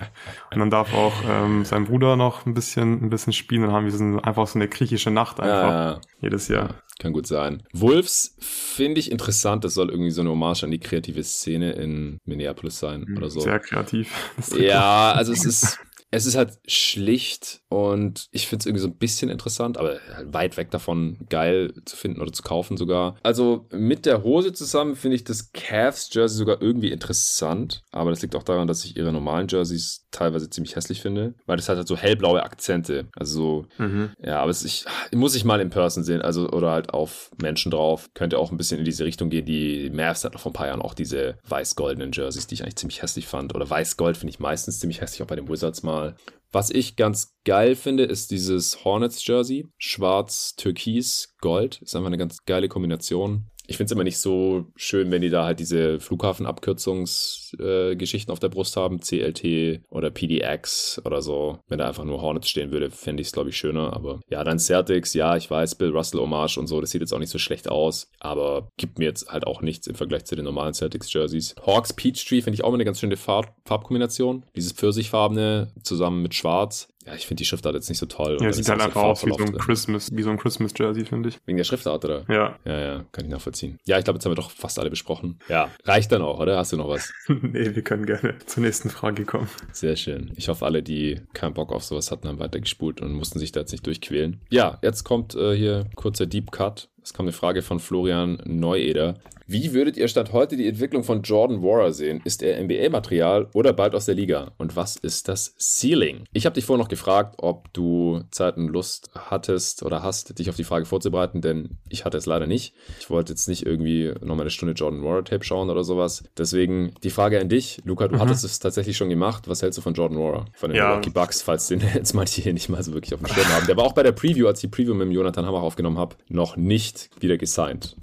Und dann darf auch ähm, sein Bruder noch ein bisschen, ein bisschen spielen. Dann haben wir so ein- einfach so eine griechische Nacht einfach
Ja, ja.
jedes Jahr.
Ja, kann gut sein. Wolves finde ich interessant. Das soll irgendwie so eine Hommage an die kreative Szene in Minneapolis sein oder so.
Sehr kreativ. <laughs>
Ja, also es ist. Es ist halt schlicht und ich finde es irgendwie so ein bisschen interessant, aber halt weit weg davon geil zu finden oder zu kaufen sogar. Also mit der Hose zusammen finde ich das Cavs Jersey sogar irgendwie interessant, aber das liegt auch daran, dass ich ihre normalen Jerseys teilweise ziemlich hässlich finde, weil das hat halt so hellblaue Akzente. Also so, mhm. ja, aber es, ich, muss ich mal in Person sehen, also oder halt auf Menschen drauf. Könnte auch ein bisschen in diese Richtung gehen. Die Mavs hatten vor ein paar Jahren auch diese weiß-goldenen Jerseys, die ich eigentlich ziemlich hässlich fand. Oder weiß-gold finde ich meistens ziemlich hässlich, auch bei den Wizards mal. Was ich ganz geil finde, ist dieses Hornets Jersey. Schwarz, Türkis, Gold. Ist einfach eine ganz geile Kombination ich finde es immer nicht so schön, wenn die da halt diese Flughafenabkürzungsgeschichten äh, auf der Brust haben, CLT oder PDX oder so. Wenn da einfach nur Hornets stehen würde, fände ich es, glaube ich, schöner. Aber ja, dann Celtics, ja, ich weiß, Bill Russell Hommage und so, das sieht jetzt auch nicht so schlecht aus, aber gibt mir jetzt halt auch nichts im Vergleich zu den normalen Celtics-Jerseys. Hawks Peachtree finde ich auch immer eine ganz schöne Farb Farbkombination. Dieses Pfirsichfarbene zusammen mit Schwarz. Ja, ich finde die Schriftart jetzt nicht so toll.
Ja, sieht halt einfach aus wie so ein Christmas, wie so ein Christmas Jersey, finde ich.
Wegen der Schriftart, oder?
Ja.
Ja, ja, kann ich nachvollziehen. Ja, ich glaube, jetzt haben wir doch fast alle besprochen. Ja, reicht dann auch, oder? Hast du noch was? <laughs> <laughs>
nee, wir können gerne zur nächsten Frage kommen.
Sehr schön. Ich hoffe, alle, die keinen Bock auf sowas hatten, haben weitergespult und mussten sich da jetzt nicht durchquälen. Ja, jetzt kommt äh, hier kurzer Deep Cut. Es kam eine Frage von Florian Neueder. Wie würdet ihr Stand heute die Entwicklung von Jordan Warrer sehen? Ist er NBA-Material oder bald aus der Liga? Und was ist das Ceiling? Ich habe dich vorher noch gefragt, ob du Zeit und Lust hattest oder hast, dich auf die Frage vorzubereiten, denn ich hatte es leider nicht. Ich wollte jetzt nicht irgendwie nochmal eine Stunde Jordan Warrer Tape schauen oder sowas. Deswegen die Frage an dich. Luca, du mhm. hattest es tatsächlich schon gemacht. Was hältst du von Jordan Warrer? Von den ja. Milwaukee Bucks, falls den <laughs> jetzt manche hier nicht mal so wirklich auf dem Schirm haben. Der war auch bei der Preview, als ich die Preview mit dem Jonathan Hammer aufgenommen habe, noch nicht wieder gesigned.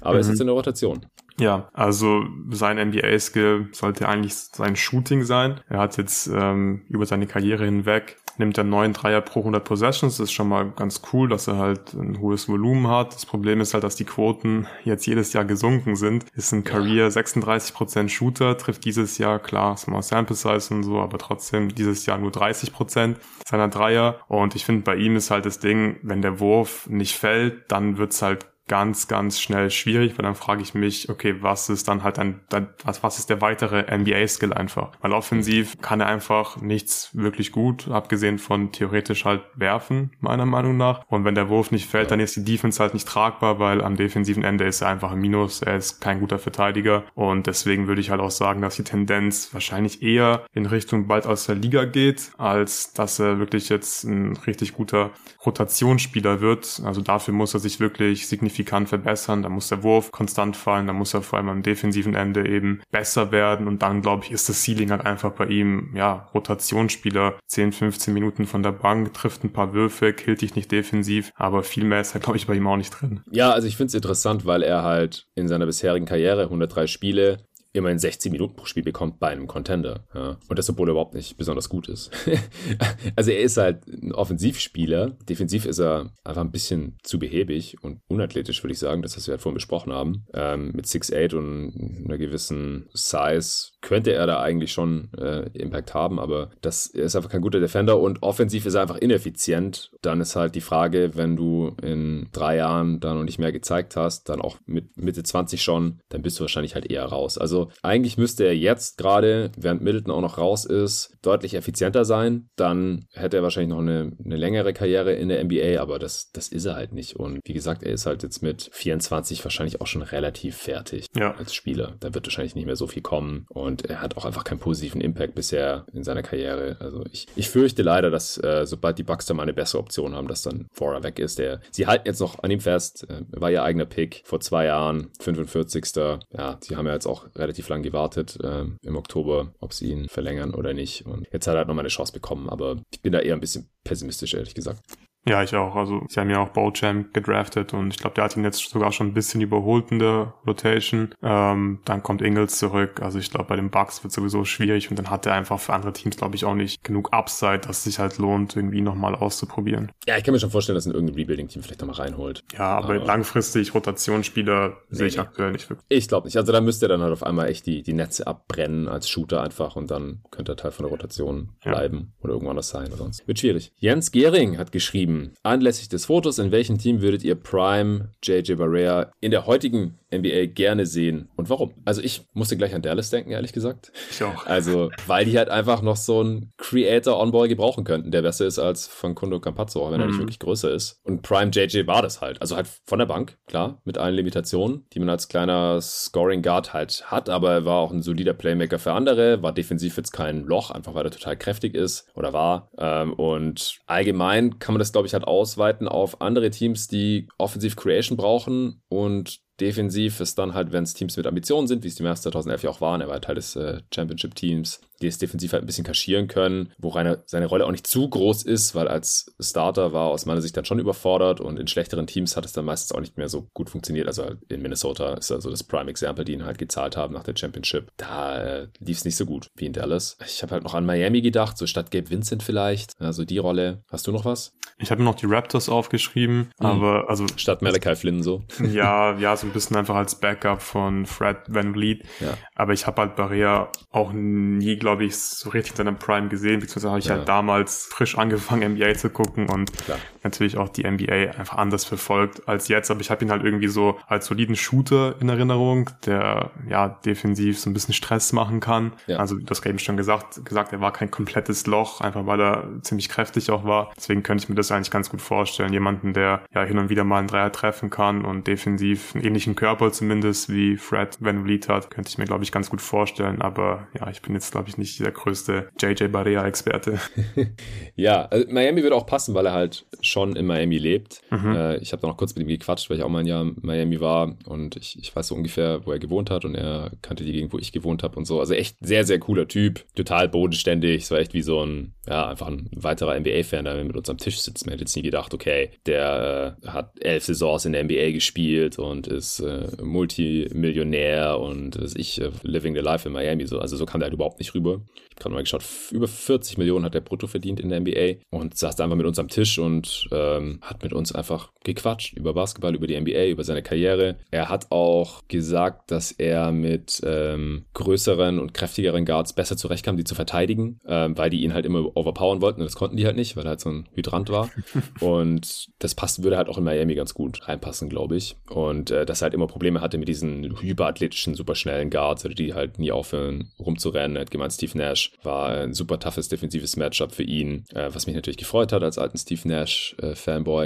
Aber mhm. ist jetzt in der Rotation.
Ja, also sein NBA-Skill sollte eigentlich sein Shooting sein. Er hat jetzt ähm, über seine Karriere hinweg nimmt er neun Dreier pro 100 Possessions. Das ist schon mal ganz cool, dass er halt ein hohes Volumen hat. Das Problem ist halt, dass die Quoten jetzt jedes Jahr gesunken sind. Ist ein Career 36% Shooter, trifft dieses Jahr, klar, Small Sample Size und so, aber trotzdem dieses Jahr nur 30% seiner Dreier. Und ich finde, bei ihm ist halt das Ding, wenn der Wurf nicht fällt, dann wird's halt ganz, ganz schnell schwierig, weil dann frage ich mich, okay, was ist dann halt ein, was, was ist der weitere NBA-Skill einfach? Weil offensiv kann er einfach nichts wirklich gut, abgesehen von theoretisch halt werfen, meiner Meinung nach. Und wenn der Wurf nicht fällt, dann ist die Defense halt nicht tragbar, weil am defensiven Ende ist er einfach ein Minus, er ist kein guter Verteidiger. Und deswegen würde ich halt auch sagen, dass die Tendenz wahrscheinlich eher in Richtung bald aus der Liga geht, als dass er wirklich jetzt ein richtig guter Rotationsspieler wird. Also dafür muss er sich wirklich signifikant signifikant verbessern. Da muss der Wurf konstant fallen, da muss er vor allem am defensiven Ende eben besser werden und dann glaube ich ist das Ceiling halt einfach bei ihm, ja, Rotationsspieler, 10, 15 Minuten von der Bank, trifft ein paar Würfe, killt dich nicht defensiv, aber viel mehr ist halt glaube ich bei ihm auch nicht drin.
Ja, also ich finde es interessant, weil er halt in seiner bisherigen Karriere 103 Spiele, immerhin 16 Minuten pro Spiel bekommt bei einem Contender. Ja. Und das, obwohl er überhaupt nicht besonders gut ist. <laughs> also er ist halt ein Offensivspieler. Defensiv ist er einfach ein bisschen zu behäbig und unathletisch, würde ich sagen, das, was wir halt vorhin besprochen haben. Ähm, mit 6'8 und einer gewissen Size könnte er da eigentlich schon äh, Impact haben, aber das ist einfach kein guter Defender und offensiv ist er einfach ineffizient. Dann ist halt die Frage, wenn du in drei Jahren da noch nicht mehr gezeigt hast, dann auch mit Mitte 20 schon, dann bist du wahrscheinlich halt eher raus. Also eigentlich müsste er jetzt gerade, während Middleton auch noch raus ist, deutlich effizienter sein. Dann hätte er wahrscheinlich noch eine, eine längere Karriere in der NBA, aber das, das ist er halt nicht. Und wie gesagt, er ist halt jetzt mit 24 wahrscheinlich auch schon relativ fertig ja. als Spieler. Da wird wahrscheinlich nicht mehr so viel kommen. Und er hat auch einfach keinen positiven Impact bisher in seiner Karriere. Also ich, ich fürchte leider, dass äh, sobald die Bucks da mal eine bessere Option haben, dass dann Fora weg ist. Der, sie halten jetzt noch an ihm fest. Äh, war ihr eigener Pick vor zwei Jahren, 45. Ja, sie haben ja jetzt auch relativ lang gewartet äh, im Oktober, ob sie ihn verlängern oder nicht. Und jetzt hat er halt nochmal eine Chance bekommen, aber ich bin da eher ein bisschen pessimistisch, ehrlich gesagt.
Ja, ich auch. Also sie haben ja auch Bochamp gedraftet und ich glaube, der hat ihn jetzt sogar schon ein bisschen überholt in der Rotation. Ähm, dann kommt Ingles zurück. Also ich glaube, bei den Bucks wird sowieso schwierig und dann hat er einfach für andere Teams, glaube ich, auch nicht genug Upside, dass es sich halt lohnt, irgendwie nochmal auszuprobieren.
Ja, ich kann mir schon vorstellen, dass in irgendein Rebuilding-Team vielleicht nochmal reinholt.
Ja, aber, aber langfristig Rotationsspieler nee, sehe ich aktuell nicht wirklich.
Ich glaube nicht. Also da müsste er dann halt auf einmal echt die, die Netze abbrennen als Shooter einfach und dann könnte er Teil von der Rotation bleiben ja. oder irgendwo anders sein oder sonst. Wird schwierig. Jens Gehring hat geschrieben, anlässlich des Fotos, in welchem Team würdet ihr Prime JJ Barrea in der heutigen NBA gerne sehen und warum? Also ich musste gleich an Dallas denken, ehrlich gesagt.
Ich auch.
Also, weil die halt einfach noch so einen Creator on-ball gebrauchen könnten, der besser ist als Facundo Campazzo, auch wenn mhm. er nicht mhm. wirklich größer ist. Und Prime JJ war das halt. Also halt von der Bank, klar, mit allen Limitationen, die man als kleiner Scoring Guard halt hat, aber er war auch ein solider Playmaker für andere, war defensiv jetzt kein Loch, einfach weil er total kräftig ist oder war. Ähm, und allgemein kann man das, glaube ich, halt ausweiten auf andere Teams, die offensiv Creation brauchen und defensiv ist dann halt, wenn es Teams mit Ambitionen sind, wie es die Mavs 2011 ja auch waren, er war Teil des äh, Championship-Teams, die es defensiv halt ein bisschen kaschieren können, wo seine, seine Rolle auch nicht zu groß ist, weil als Starter war aus meiner Sicht dann schon überfordert und in schlechteren Teams hat es dann meistens auch nicht mehr so gut funktioniert. Also halt in Minnesota ist also das Prime Example, die ihn halt gezahlt haben nach der Championship. Da äh, lief es nicht so gut wie in Dallas. Ich habe halt noch an Miami gedacht, so statt Gabe Vincent vielleicht, also die Rolle. Hast du noch was?
Ich habe noch die Raptors aufgeschrieben, mhm. aber also
statt Malachi Flynn so. <laughs>
Ja, ja, so ein bisschen einfach als Backup von Fred Van Vliet. Ja. Aber ich habe halt Barea auch nie, glaube ich, so richtig in seiner Prime gesehen, beziehungsweise habe ich ja. halt damals frisch angefangen, NBA zu gucken und Klar. natürlich auch die NBA einfach anders verfolgt als jetzt. Aber ich habe ihn halt irgendwie so als soliden Shooter in Erinnerung, der ja defensiv so ein bisschen Stress machen kann. Ja. Also das eben schon gesagt, gesagt, er war kein komplettes Loch, einfach weil er ziemlich kräftig auch war. Deswegen könnte ich mir das eigentlich ganz gut vorstellen. Jemanden, der ja hin und wieder mal einen Dreier treffen kann und defensiv einen ähnlichen Körper zumindest wie Fred Van Vliet hat, könnte ich mir, glaube ich, ganz gut vorstellen. Aber ja, ich bin jetzt, glaube ich, nicht der größte JJ Barea-Experte. <laughs>
ja, also Miami würde auch passen, weil er halt schon in Miami lebt. Mhm. Äh, ich habe da noch kurz mit ihm gequatscht, weil ich auch mal ein Jahr in Miami war und ich, ich weiß so ungefähr, wo er gewohnt hat und er kannte die Gegend, wo ich gewohnt habe und so. Also echt sehr, sehr cooler Typ. Total bodenständig. Es war echt wie so ein, ja, einfach ein weiterer NBA-Fan, der mit uns am Tisch sitzt. Man hätte jetzt nie gedacht, okay, der äh, hat elf Saisons in der NBA gespielt und ist äh, Multimillionär und ist ich äh, living the life in Miami. So. Also so kam der halt überhaupt nicht rüber. Ich habe gerade mal geschaut, über 40 Millionen hat der brutto verdient in der NBA und saß da einfach mit uns am Tisch und ähm, hat mit uns einfach gequatscht über Basketball, über die NBA, über seine Karriere. Er hat auch gesagt, dass er mit ähm, größeren und kräftigeren Guards besser zurechtkam, die zu verteidigen, ähm, weil die ihn halt immer overpowern wollten und das konnten die halt nicht, weil er halt so ein Hydrant war. <laughs> und das passt, würde halt auch in Miami ganz gut reinpassen, glaube ich. Und äh, dass er halt immer Probleme hatte mit diesen hyperathletischen, superschnellen Guards, die halt nie aufhören rumzurennen. Er hat gemeint, Steve Nash war ein super toughes defensives Matchup für ihn, äh, was mich natürlich gefreut hat als alten Steve Nash äh.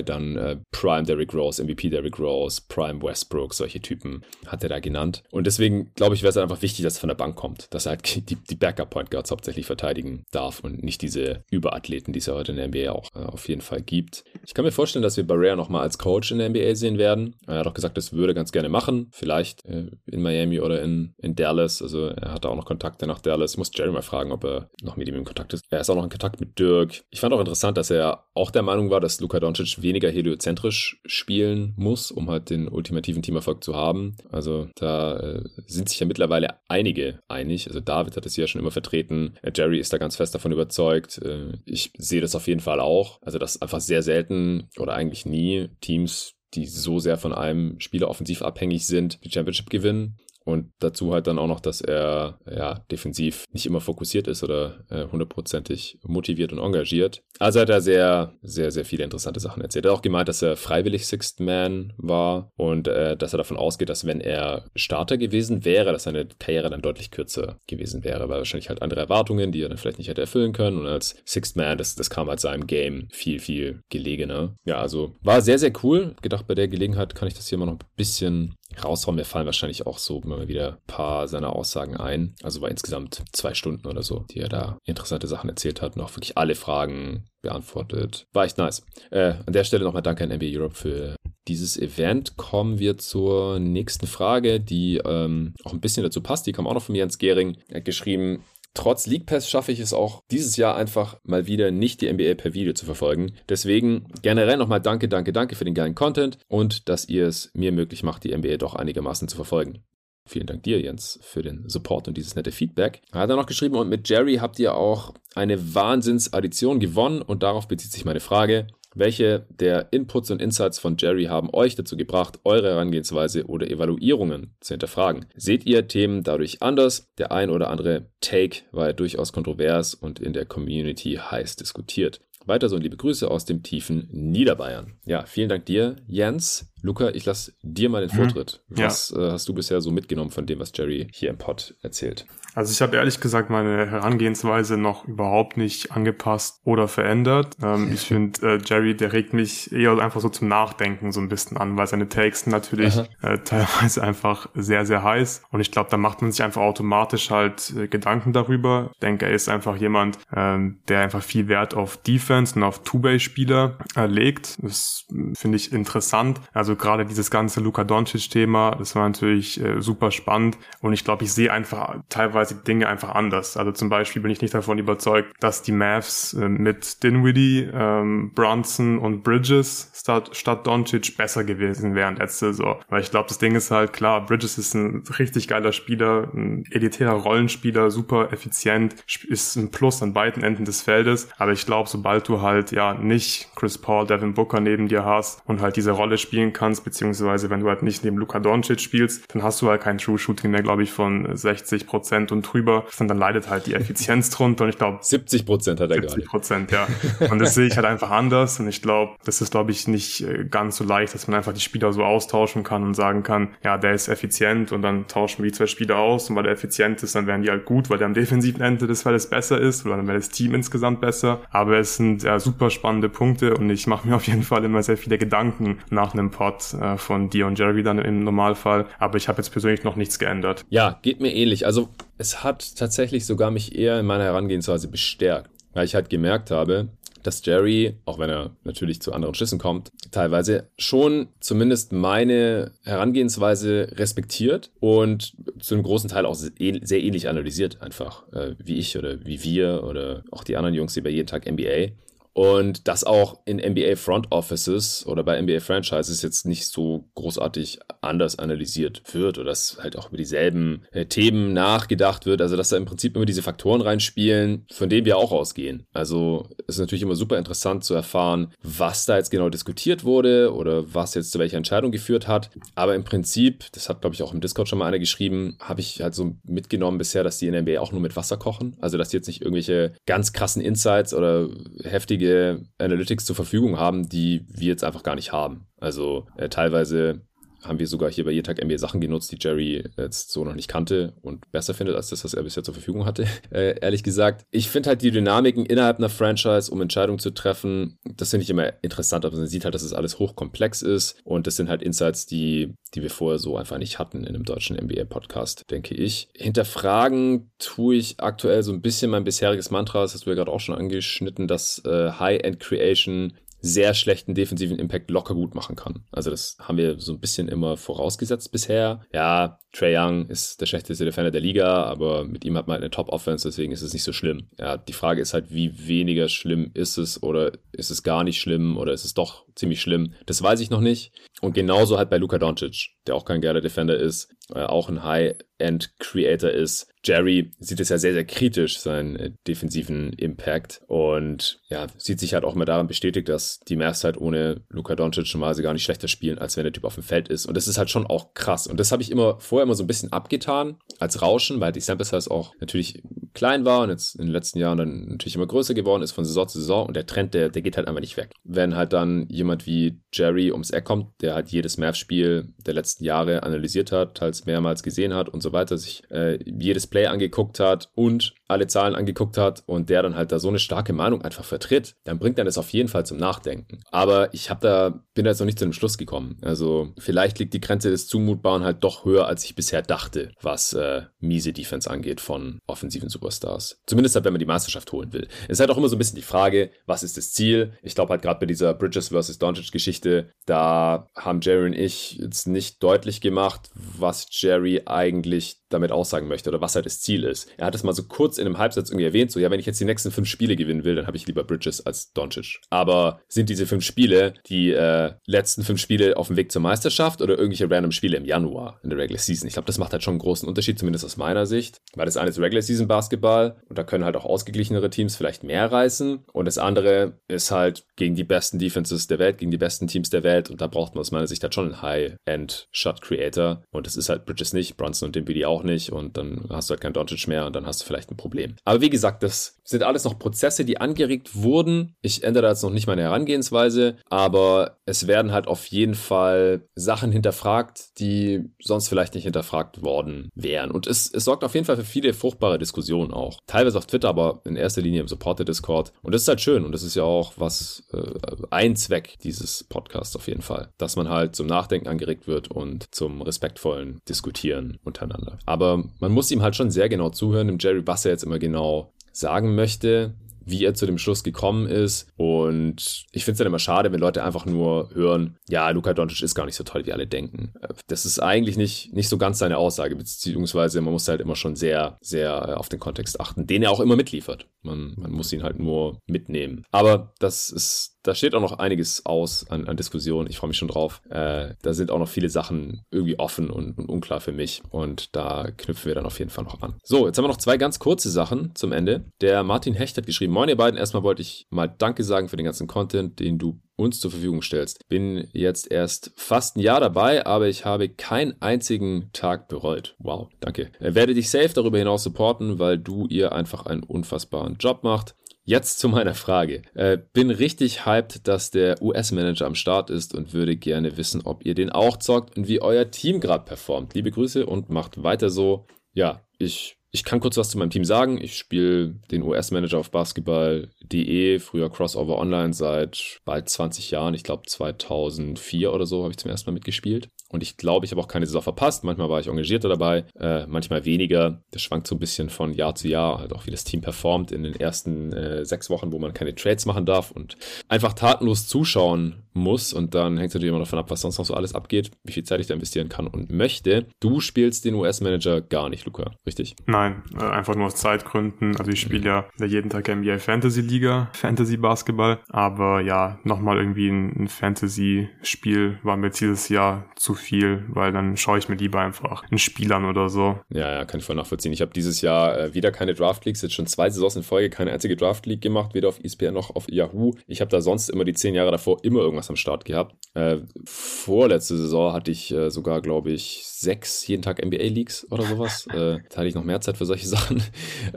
Dann äh, Prime Derrick Rose, MVP Derrick Rose, Prime Westbrook, solche Typen hat er da genannt. Und deswegen glaube ich, wäre es einfach wichtig, dass er von der Bank kommt, dass er halt <laughs> die, die Backup Point Guards hauptsächlich verteidigen darf und nicht diese Überathleten, die es ja heute in der NBA auch äh, auf jeden Fall gibt. Ich kann mir vorstellen, dass wir Barrea nochmal als Coach in der NBA sehen werden. Er hat auch gesagt, das würde ganz gerne machen. Vielleicht äh, in Miami oder in, in Dallas. Also er hatte auch noch Kontakte nach Dallas. Muss Jerry mal fragen, ob er noch mit ihm in Kontakt ist. Er ist auch noch in Kontakt mit Dirk. Ich fand auch interessant, dass er auch der Meinung war, dass Luka Doncic weniger heliozentrisch spielen muss, um halt den ultimativen Teamerfolg zu haben. Also da äh, sind sich ja mittlerweile einige einig. Also David hat es ja schon immer vertreten. Äh, Jerry ist da ganz fest davon überzeugt. Äh, ich sehe das auf jeden Fall auch. Also dass einfach sehr selten oder eigentlich nie Teams die so sehr von einem Spieler offensiv abhängig sind, die Championship gewinnen. Und dazu halt dann auch noch, dass er ja defensiv nicht immer fokussiert ist oder äh, hundertprozentig motiviert und engagiert. Also hat er sehr, sehr, sehr viele interessante Sachen erzählt. Er hat auch gemeint, dass er freiwillig Sixth Man war und äh, dass er davon ausgeht, dass wenn er Starter gewesen wäre, dass seine Karriere dann deutlich kürzer gewesen wäre, weil wahrscheinlich halt andere Erwartungen, die er dann vielleicht nicht hätte erfüllen können. Und als Sixth Man, das, das kam halt seinem Game viel, viel gelegener. Ja, also war sehr, sehr cool. Gedacht, bei der Gelegenheit kann ich das hier mal noch ein bisschen raushauen. Mir fallen wahrscheinlich auch so immer wieder ein paar seiner Aussagen ein. Also war insgesamt zwei Stunden oder so, die er da interessante Sachen erzählt hat und auch wirklich alle Fragen beantwortet. War echt nice. Äh, an der Stelle nochmal danke an NBA Europe für dieses Event. Kommen wir zur nächsten Frage, die ähm, auch ein bisschen dazu passt. Die kam auch noch von Jens Gehring. Er hat geschrieben, Trotz League Pass schaffe ich es auch dieses Jahr einfach mal wieder nicht die NBA per Video zu verfolgen. Deswegen generell nochmal danke, danke, danke für den geilen Content und dass ihr es mir möglich macht, die NBA doch einigermaßen zu verfolgen. Vielen Dank dir, Jens, für den Support und dieses nette Feedback. Er hat dann noch geschrieben, und mit Jerry habt ihr auch eine Wahnsinnsaddition gewonnen und darauf bezieht sich meine Frage. Welche der Inputs und Insights von Jerry haben euch dazu gebracht, eure Herangehensweise oder Evaluierungen zu hinterfragen? Seht ihr Themen dadurch anders? Der ein oder andere Take war ja durchaus kontrovers und in der Community heiß diskutiert. Weiter so und liebe Grüße aus dem tiefen Niederbayern. Ja, vielen Dank dir, Jens. Luca, ich lasse dir mal den mhm. Vortritt. Mhm. Was ja. äh, hast du bisher so mitgenommen von dem, was Jerry hier im Pod erzählt?
Also ich habe ehrlich gesagt meine Herangehensweise noch überhaupt nicht angepasst oder verändert. Ähm, ich finde, äh, Jerry, der regt mich eher einfach so zum Nachdenken so ein bisschen an, weil seine Takes natürlich äh, <laughs> teilweise einfach sehr, sehr heiß. Und ich glaube, da macht man sich einfach automatisch halt äh, Gedanken darüber. Ich denke, er ist einfach jemand, ähm, der einfach viel Wert auf Defense und auf Two-Way-Spieler äh, legt. Das finde ich interessant. Also gerade dieses ganze Luka Doncic-Thema, das war natürlich äh, super spannend. Und ich glaube, ich sehe einfach teilweise teilweise Dinge einfach anders. Also zum Beispiel bin ich nicht davon überzeugt, dass die Mavs äh, mit Dinwiddie, ähm, Brunson und Bridges statt, statt Doncic besser gewesen wären letzte Saison. Weil ich glaube, das Ding ist halt klar, Bridges ist ein richtig geiler Spieler, ein elitärer Rollenspieler, super effizient, ist ein Plus an beiden Enden des Feldes. Aber ich glaube, sobald du halt ja nicht Chris Paul, Devin Booker neben dir hast und halt diese Rolle spielen kannst, beziehungsweise wenn du halt nicht neben Luka Doncic spielst, dann hast du halt kein True Shooting mehr, glaube ich, von 60 Prozent und drüber, und dann leidet halt die Effizienz drunter und ich glaube
70 Prozent hat er
70 Prozent, ja. Und das sehe ich halt einfach anders und ich glaube, das ist glaube ich nicht äh, ganz so leicht, dass man einfach die Spieler so austauschen kann und sagen kann, ja, der ist effizient und dann tauschen wir die zwei Spieler aus und weil der effizient ist, dann werden die halt gut, weil der am defensiven Ende des Feldes besser ist oder dann wäre das Team insgesamt besser. Aber es sind ja super spannende Punkte und ich mache mir auf jeden Fall immer sehr viele Gedanken nach einem Pod äh, von dir und Jerry dann im Normalfall. Aber ich habe jetzt persönlich noch nichts geändert.
Ja, geht mir ähnlich. Also es hat tatsächlich sogar mich eher in meiner Herangehensweise bestärkt, weil ich halt gemerkt habe, dass Jerry, auch wenn er natürlich zu anderen Schüssen kommt, teilweise schon zumindest meine Herangehensweise respektiert und zu einem großen Teil auch sehr ähnlich analysiert, einfach äh, wie ich oder wie wir oder auch die anderen Jungs, die bei jeden Tag NBA. Und das auch in NBA Front Offices oder bei NBA Franchises jetzt nicht so großartig anders analysiert wird oder dass halt auch über dieselben äh, Themen nachgedacht wird. Also dass da im Prinzip immer diese Faktoren reinspielen, von denen wir auch ausgehen. Also es ist natürlich immer super interessant zu erfahren, was da jetzt genau diskutiert wurde oder was jetzt zu welcher Entscheidung geführt hat. Aber im Prinzip, das hat glaube ich auch im Discord schon mal einer geschrieben, habe ich halt so mitgenommen bisher, dass die in NBA auch nur mit Wasser kochen. Also dass die jetzt nicht irgendwelche ganz krassen Insights oder heftige einige Analytics zur Verfügung haben, die wir jetzt einfach gar nicht haben. Also äh, teilweise haben wir sogar hier bei Jetag NBA Sachen genutzt, die Jerry jetzt so noch nicht kannte und besser findet als das, was er bisher zur Verfügung hatte, <laughs> äh, ehrlich gesagt. Ich finde halt die Dynamiken innerhalb einer Franchise, um Entscheidungen zu treffen, das finde ich immer interessant, aber man sieht halt, dass es alles hochkomplex ist und das sind halt Insights, die, die wir vorher so einfach nicht hatten in einem deutschen NBA-Podcast, denke ich. Hinterfragen tue ich aktuell so ein bisschen mein bisheriges Mantra, das hast du ja gerade auch schon angeschnitten, dass äh, High-End Creation sehr schlechten defensiven Impact locker gut machen kann. Also das haben wir so ein bisschen immer vorausgesetzt bisher. Ja, Trey Young ist der schlechteste Defender der Liga, aber mit ihm hat man halt eine Top-Offense, deswegen ist es nicht so schlimm. Ja, die Frage ist halt, wie weniger schlimm ist es oder ist es gar nicht schlimm oder ist es doch ziemlich schlimm? Das weiß ich noch nicht. Und genauso halt bei Luka Doncic, der auch kein geiler Defender ist, auch ein High-End-Creator ist. Jerry sieht es ja sehr, sehr kritisch, seinen äh, defensiven Impact. Und ja, sieht sich halt auch immer daran bestätigt, dass die Mavs halt ohne Luka Doncic normalerweise gar nicht schlechter spielen, als wenn der Typ auf dem Feld ist. Und das ist halt schon auch krass. Und das habe ich immer vorher immer so ein bisschen abgetan als Rauschen, weil die Sample Size auch natürlich klein war und jetzt in den letzten Jahren dann natürlich immer größer geworden ist von Saison zu Saison. Und der Trend, der, der geht halt einfach nicht weg. Wenn halt dann jemand wie Jerry ums Eck kommt, der halt jedes Mavs-Spiel der letzten Jahre analysiert hat, teils mehrmals gesehen hat und so weiter, sich äh, jedes Play angeguckt hat und alle Zahlen angeguckt hat und der dann halt da so eine starke Meinung einfach vertritt, dann bringt er das auf jeden Fall zum Nachdenken. Aber ich habe da, bin da jetzt noch nicht zu einem Schluss gekommen. Also vielleicht liegt die Grenze des Zumutbaren halt doch höher, als ich bisher dachte, was äh, miese Defense angeht von offensiven Superstars. Zumindest halt, wenn man die Meisterschaft holen will. Es ist halt auch immer so ein bisschen die Frage, was ist das Ziel? Ich glaube halt gerade bei dieser Bridges vs. Doncic Geschichte, da haben Jerry und ich jetzt nicht deutlich gemacht, was Jerry eigentlich damit aussagen möchte oder was halt das Ziel ist. Er hat es mal so kurz in einem Halbsatz irgendwie erwähnt, so ja, wenn ich jetzt die nächsten fünf Spiele gewinnen will, dann habe ich lieber Bridges als Doncic. Aber sind diese fünf Spiele die äh, letzten fünf Spiele auf dem Weg zur Meisterschaft oder irgendwelche random Spiele im Januar in der Regular Season? Ich glaube, das macht halt schon einen großen Unterschied, zumindest aus meiner Sicht, weil das eine ist Regular Season Basketball und da können halt auch ausgeglichenere Teams vielleicht mehr reißen und das andere ist halt gegen die besten Defenses der Welt, gegen die besten Teams der Welt und da braucht man aus meiner Sicht halt schon einen High-End Shot Creator und das ist halt Bridges nicht, Bronson und Dimbidi auch nicht und dann hast du halt kein Doncic mehr und dann hast du vielleicht ein Problem. Aber wie gesagt, das sind alles noch Prozesse, die angeregt wurden. Ich ändere da jetzt noch nicht meine Herangehensweise, aber es werden halt auf jeden Fall Sachen hinterfragt, die sonst vielleicht nicht hinterfragt worden wären. Und es, es sorgt auf jeden Fall für viele fruchtbare Diskussionen auch. Teilweise auf Twitter, aber in erster Linie im Supporter-Discord. Und das ist halt schön und das ist ja auch was, äh, ein Zweck dieses Podcasts auf jeden Fall, dass man halt zum Nachdenken angeregt wird und zum respektvollen Diskutieren untereinander. Aber man muss ihm halt schon sehr genau zuhören, dem Jerry Basser jetzt immer genau sagen möchte, wie er zu dem Schluss gekommen ist. Und ich finde es dann immer schade, wenn Leute einfach nur hören, ja, Luka Doncic ist gar nicht so toll, wie alle denken. Das ist eigentlich nicht, nicht so ganz seine Aussage, beziehungsweise man muss halt immer schon sehr, sehr auf den Kontext achten, den er auch immer mitliefert. Man, man muss ihn halt nur mitnehmen. Aber das ist da steht auch noch einiges aus an, an Diskussionen. Ich freue mich schon drauf. Äh, da sind auch noch viele Sachen irgendwie offen und, und, unklar für mich. Und da knüpfen wir dann auf jeden Fall noch an. So, jetzt haben wir noch zwei ganz kurze Sachen zum Ende. Der Martin Hecht hat geschrieben: Moin, ihr beiden. Erstmal wollte ich mal Danke sagen für den ganzen Content, den du uns zur Verfügung stellst. Bin jetzt erst fast ein Jahr dabei, aber ich habe keinen einzigen Tag bereut. Wow, danke. Äh, werde dich safe darüber hinaus supporten, weil du ihr einfach einen unfassbaren Job macht. Jetzt zu meiner Frage. Äh, bin richtig hyped, dass der US-Manager am Start ist und würde gerne wissen, ob ihr den auch zockt und wie euer Team gerade performt. Liebe Grüße und macht weiter so. Ja, ich, ich kann kurz was zu meinem Team sagen. Ich spiele den US-Manager auf Basketball.de, früher Crossover Online seit bald 20 Jahren. Ich glaube 2004 oder so habe ich zum ersten Mal mitgespielt. Und ich glaube, ich habe auch keine Saison verpasst. Manchmal war ich engagierter dabei, äh, manchmal weniger. Das schwankt so ein bisschen von Jahr zu Jahr, halt auch wie das Team performt in den ersten äh, sechs Wochen, wo man keine Trades machen darf und einfach tatenlos zuschauen muss. Und dann hängt es natürlich immer davon ab, was sonst noch so alles abgeht, wie viel Zeit ich da investieren kann und möchte. Du spielst den US-Manager gar nicht, Luca, richtig?
Nein, äh, einfach nur aus Zeitgründen. Also ich spiele ja jeden Tag NBA Fantasy Liga, Fantasy Basketball. Aber ja, nochmal irgendwie ein, ein Fantasy-Spiel war mir dieses Jahr zu viel, weil dann schaue ich mir lieber einfach ein Spiel an oder so.
Ja, ja, kann ich voll nachvollziehen. Ich habe dieses Jahr äh, wieder keine Draft Leagues, jetzt schon zwei Saisons in Folge keine einzige Draft League gemacht, weder auf ESPN noch auf Yahoo. Ich habe da sonst immer die zehn Jahre davor immer irgendwas am Start gehabt. Äh, vorletzte Saison hatte ich äh, sogar, glaube ich, sechs jeden Tag NBA Leagues oder sowas. <laughs> äh, da hatte ich noch mehr Zeit für solche <laughs> Sachen.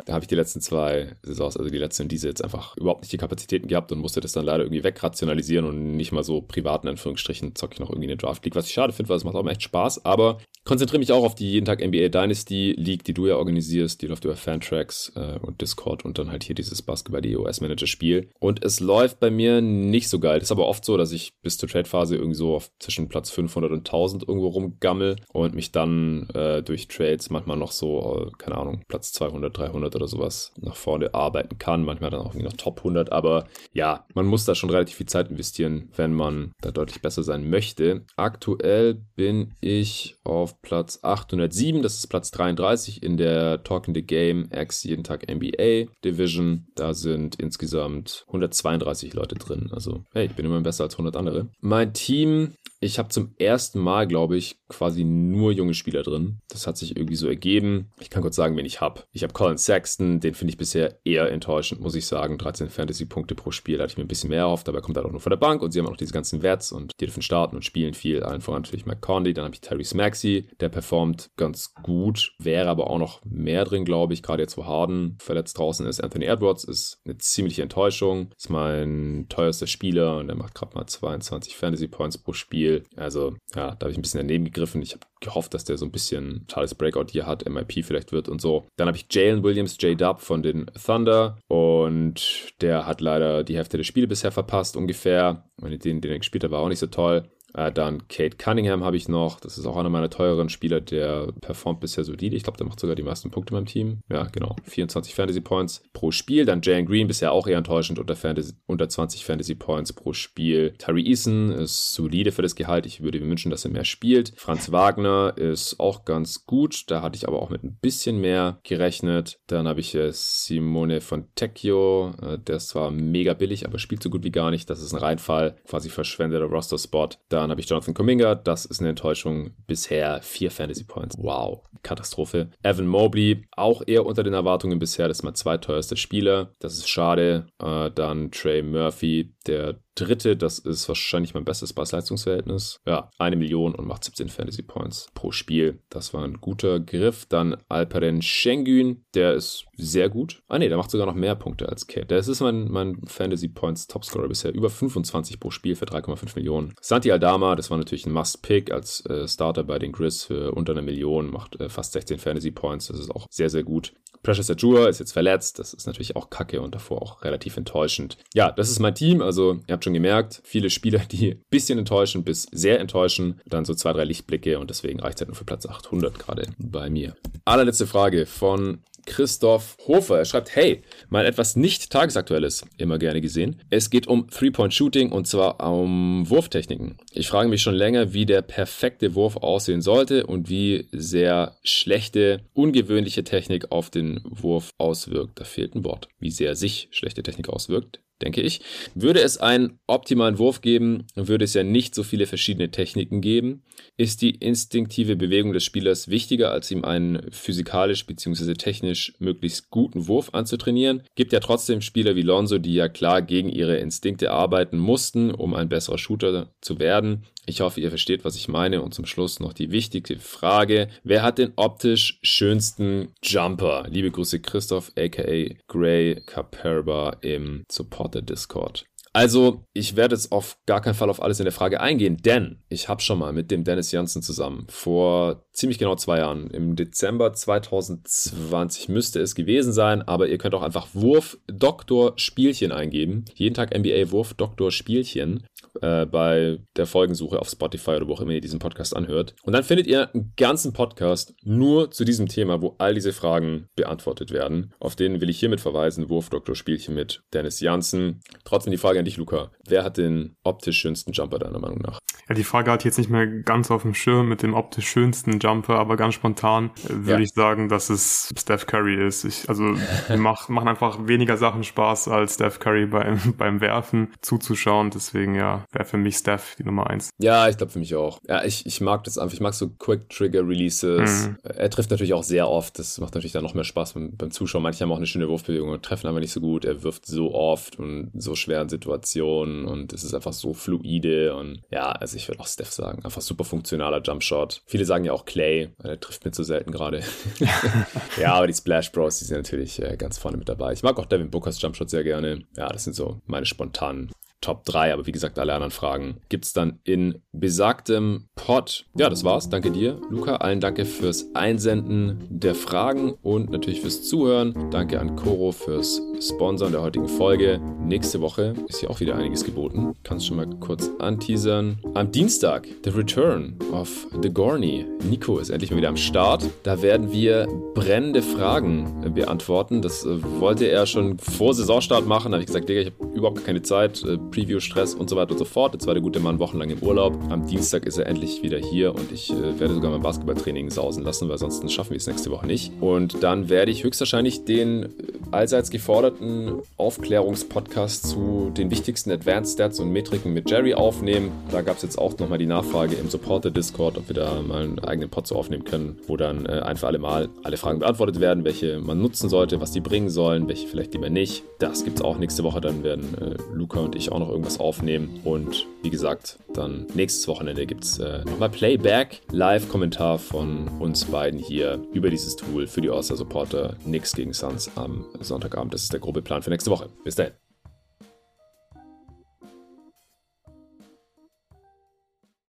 da habe ich die letzten zwei Saisons, also die letzte und diese jetzt einfach überhaupt nicht die Kapazitäten gehabt und musste das dann leider irgendwie wegrationalisieren und nicht mal so privaten Anführungsstrichen zocke ich noch irgendwie eine Draft League, was ich schade finde, weil es macht auch echt Spaß, aber konzentriere mich auch auf die jeden Tag NBA Dynasty League, die du ja organisierst, die läuft über Fantracks äh, und Discord und dann halt hier dieses Basketball DOS Manager Spiel und es läuft bei mir nicht so geil. Das ist aber oft so, dass ich bis zur Trade Phase irgendwie so auf zwischen Platz 500 und 1000 irgendwo rumgammel und mich dann äh, durch Trades manchmal noch so, äh, keine Ahnung, Platz 200, 300 oder sowas nach vorne arbeiten kann, manchmal dann auch irgendwie noch Top 100, aber ja, man muss da schon relativ viel Zeit investieren, wenn man da deutlich besser sein möchte. Aktuell bin ich auf Platz 807. Das ist Platz 33 in der Talking the Game X jeden Tag NBA Division. Da sind insgesamt 132 Leute drin. Also, hey, ich bin immer besser als 100 andere. Mein Team ich habe zum ersten Mal, glaube ich, quasi nur junge Spieler drin. Das hat sich irgendwie so ergeben. Ich kann kurz sagen, wen ich habe. Ich habe Colin Sexton, den finde ich bisher eher enttäuschend, muss ich sagen. 13 Fantasy-Punkte pro Spiel, da hatte ich mir ein bisschen mehr auf. Dabei kommt er auch nur von der Bank und sie haben auch noch diese ganzen Wets und die dürfen starten und spielen viel. Allen voran natürlich Mike Conley. Dann habe ich Tyrese Maxey, der performt ganz gut, wäre aber auch noch mehr drin, glaube ich. Gerade jetzt, wo Harden verletzt draußen ist. Anthony Edwards ist eine ziemliche Enttäuschung. Ist mein teuerster Spieler und er macht gerade mal 22 Fantasy-Points pro Spiel. Spiel. Also ja, da habe ich ein bisschen daneben gegriffen. Ich habe gehofft, dass der so ein bisschen Charles Breakout hier hat, MIP vielleicht wird und so. Dann habe ich Jalen Williams, J-Dub von den Thunder und der hat leider die Hälfte des Spiele bisher verpasst ungefähr. Den, den er gespielt hat, war auch nicht so toll. Äh, dann Kate Cunningham habe ich noch. Das ist auch einer meiner teuren Spieler, der performt bisher solide. Ich glaube, der macht sogar die meisten Punkte in meinem Team. Ja, genau. 24 Fantasy Points pro Spiel. Dann Jalen Green, bisher auch eher enttäuschend, unter, Fantasy, unter 20 Fantasy Points pro Spiel. Terry Eason ist solide für das Gehalt. Ich würde mir wünschen, dass er mehr spielt. Franz Wagner ist auch ganz gut. Da hatte ich aber auch mit ein bisschen mehr gerechnet. Dann habe ich äh, Simone Fontecchio. Äh, der ist zwar mega billig, aber spielt so gut wie gar nicht. Das ist ein Reinfall. Quasi verschwendeter Roster-Spot. Dann dann habe ich Jonathan Kuminga, das ist eine Enttäuschung. Bisher vier Fantasy Points. Wow, Katastrophe. Evan Mobley, auch eher unter den Erwartungen bisher. Das ist mein zweiteuerster Spieler. Das ist schade. Äh, dann Trey Murphy, der dritte. Das ist wahrscheinlich mein bestes Preis-Leistungsverhältnis. Ja, eine Million und macht 17 Fantasy Points pro Spiel. Das war ein guter Griff. Dann Alperen Schengen, der ist sehr gut. Ah ne, der macht sogar noch mehr Punkte als Kate. Das ist mein, mein Fantasy Points Topscorer bisher. Über 25 pro Spiel für 3,5 Millionen. Santi Aldama, das war natürlich ein Must-Pick als äh, Starter bei den Grizz für unter einer Million. Macht äh, fast 16 Fantasy Points. Das ist auch sehr, sehr gut. Precious Ajua ist jetzt verletzt. Das ist natürlich auch kacke und davor auch relativ enttäuschend. Ja, das ist mein Team. Also, ihr habt schon gemerkt, viele Spieler, die ein bisschen enttäuschen bis sehr enttäuschen. Dann so zwei, drei Lichtblicke und deswegen reicht es halt nur für Platz 800 gerade bei mir. Allerletzte Frage von Christoph Hofer. Er schreibt, hey, mal etwas nicht tagesaktuelles, immer gerne gesehen. Es geht um Three-Point-Shooting und zwar um Wurftechniken. Ich frage mich schon länger, wie der perfekte Wurf aussehen sollte und wie sehr schlechte, ungewöhnliche Technik auf den Wurf auswirkt. Da fehlt ein Wort. Wie sehr sich schlechte Technik auswirkt denke ich. Würde es einen optimalen Wurf geben, würde es ja nicht so viele verschiedene Techniken geben. Ist die instinktive Bewegung des Spielers wichtiger, als ihm einen physikalisch bzw. technisch möglichst guten Wurf anzutrainieren? Gibt ja trotzdem Spieler wie Lonzo, die ja klar gegen ihre Instinkte arbeiten mussten, um ein besserer Shooter zu werden. Ich hoffe, ihr versteht, was ich meine. Und zum Schluss noch die wichtige Frage. Wer hat den optisch schönsten Jumper? Liebe Grüße Christoph, aka Gray Caperba im Supporter Discord. Also, ich werde jetzt auf gar keinen Fall auf alles in der Frage eingehen, denn ich habe schon mal mit dem Dennis Janssen zusammen vor ziemlich genau zwei Jahren, im Dezember 2020 müsste es gewesen sein, aber ihr könnt auch einfach Wurf Doktor Spielchen eingeben. Jeden Tag NBA Wurf Doktor Spielchen äh, bei der Folgensuche auf Spotify oder wo auch immer ihr diesen Podcast anhört. Und dann findet ihr einen ganzen Podcast nur zu diesem Thema, wo all diese Fragen beantwortet werden. Auf den will ich hiermit verweisen. Wurf Doktor Spielchen mit Dennis Janssen. Trotzdem die Frage an dich, Luca. Wer hat den optisch schönsten Jumper deiner Meinung nach?
Ja, die Frage hatte ich jetzt nicht mehr ganz auf dem Schirm mit dem optisch schönsten Jumper, aber ganz spontan äh, würde ja. ich sagen, dass es Steph Curry ist. Ich, also <laughs> mach, machen einfach weniger Sachen Spaß als Steph Curry beim, <laughs> beim Werfen zuzuschauen. Deswegen ja, wäre für mich Steph die Nummer eins.
Ja, ich glaube für mich auch. Ja, ich, ich mag das einfach. Ich mag so Quick Trigger Releases. Mhm. Er trifft natürlich auch sehr oft. Das macht natürlich dann noch mehr Spaß beim, beim Zuschauen. Manche haben auch eine schöne Wurfbewegung und treffen aber nicht so gut. Er wirft so oft und so schweren Situationen und es ist einfach so fluide und ja, also ich würde auch Steph sagen. Einfach super funktionaler Jumpshot. Viele sagen ja auch Clay. Er trifft mir zu selten gerade. <laughs> <laughs> ja, aber die Splash Bros, die sind natürlich äh, ganz vorne mit dabei. Ich mag auch Devin Bookers Jumpshot sehr gerne. Ja, das sind so meine spontanen Top 3. Aber wie gesagt, alle anderen Fragen gibt es dann in besagtem Pod. Ja, das war's. Danke dir, Luca. Allen danke fürs Einsenden der Fragen und natürlich fürs Zuhören. Danke an Coro fürs Sponsern der heutigen Folge. Nächste Woche ist hier auch wieder einiges geboten. Kannst schon mal kurz anteasern. Am Dienstag, The Return of The Gorny. Nico ist endlich mal wieder am Start. Da werden wir brennende Fragen beantworten. Das äh, wollte er schon vor Saisonstart machen. Da habe ich gesagt, Digga, ich habe überhaupt keine Zeit. Preview-Stress und so weiter und so fort. Jetzt war der gute Mann wochenlang im Urlaub. Am Dienstag ist er endlich wieder hier und ich äh, werde sogar mein Basketballtraining sausen lassen, weil sonst schaffen wir es nächste Woche nicht. Und dann werde ich höchstwahrscheinlich den äh, allseits geforderten Aufklärungspodcast zu den wichtigsten Advanced Stats und Metriken mit Jerry aufnehmen. Da gab es jetzt auch nochmal die Nachfrage im Supporter-Discord, ob wir da mal einen eigenen Pod so aufnehmen können, wo dann äh, ein alle Mal alle Fragen beantwortet werden, welche man nutzen sollte, was die bringen sollen, welche vielleicht lieber nicht. Das gibt es auch nächste Woche. Dann werden äh, Luca und ich auch noch irgendwas aufnehmen. Und wie gesagt, dann nächstes Wochenende gibt es äh, nochmal Playback, Live-Kommentar von uns beiden hier über dieses Tool für die All-Star Supporter Nix gegen Suns am Sonntagabend. Das ist der grobe Plan für nächste Woche. Bis dahin.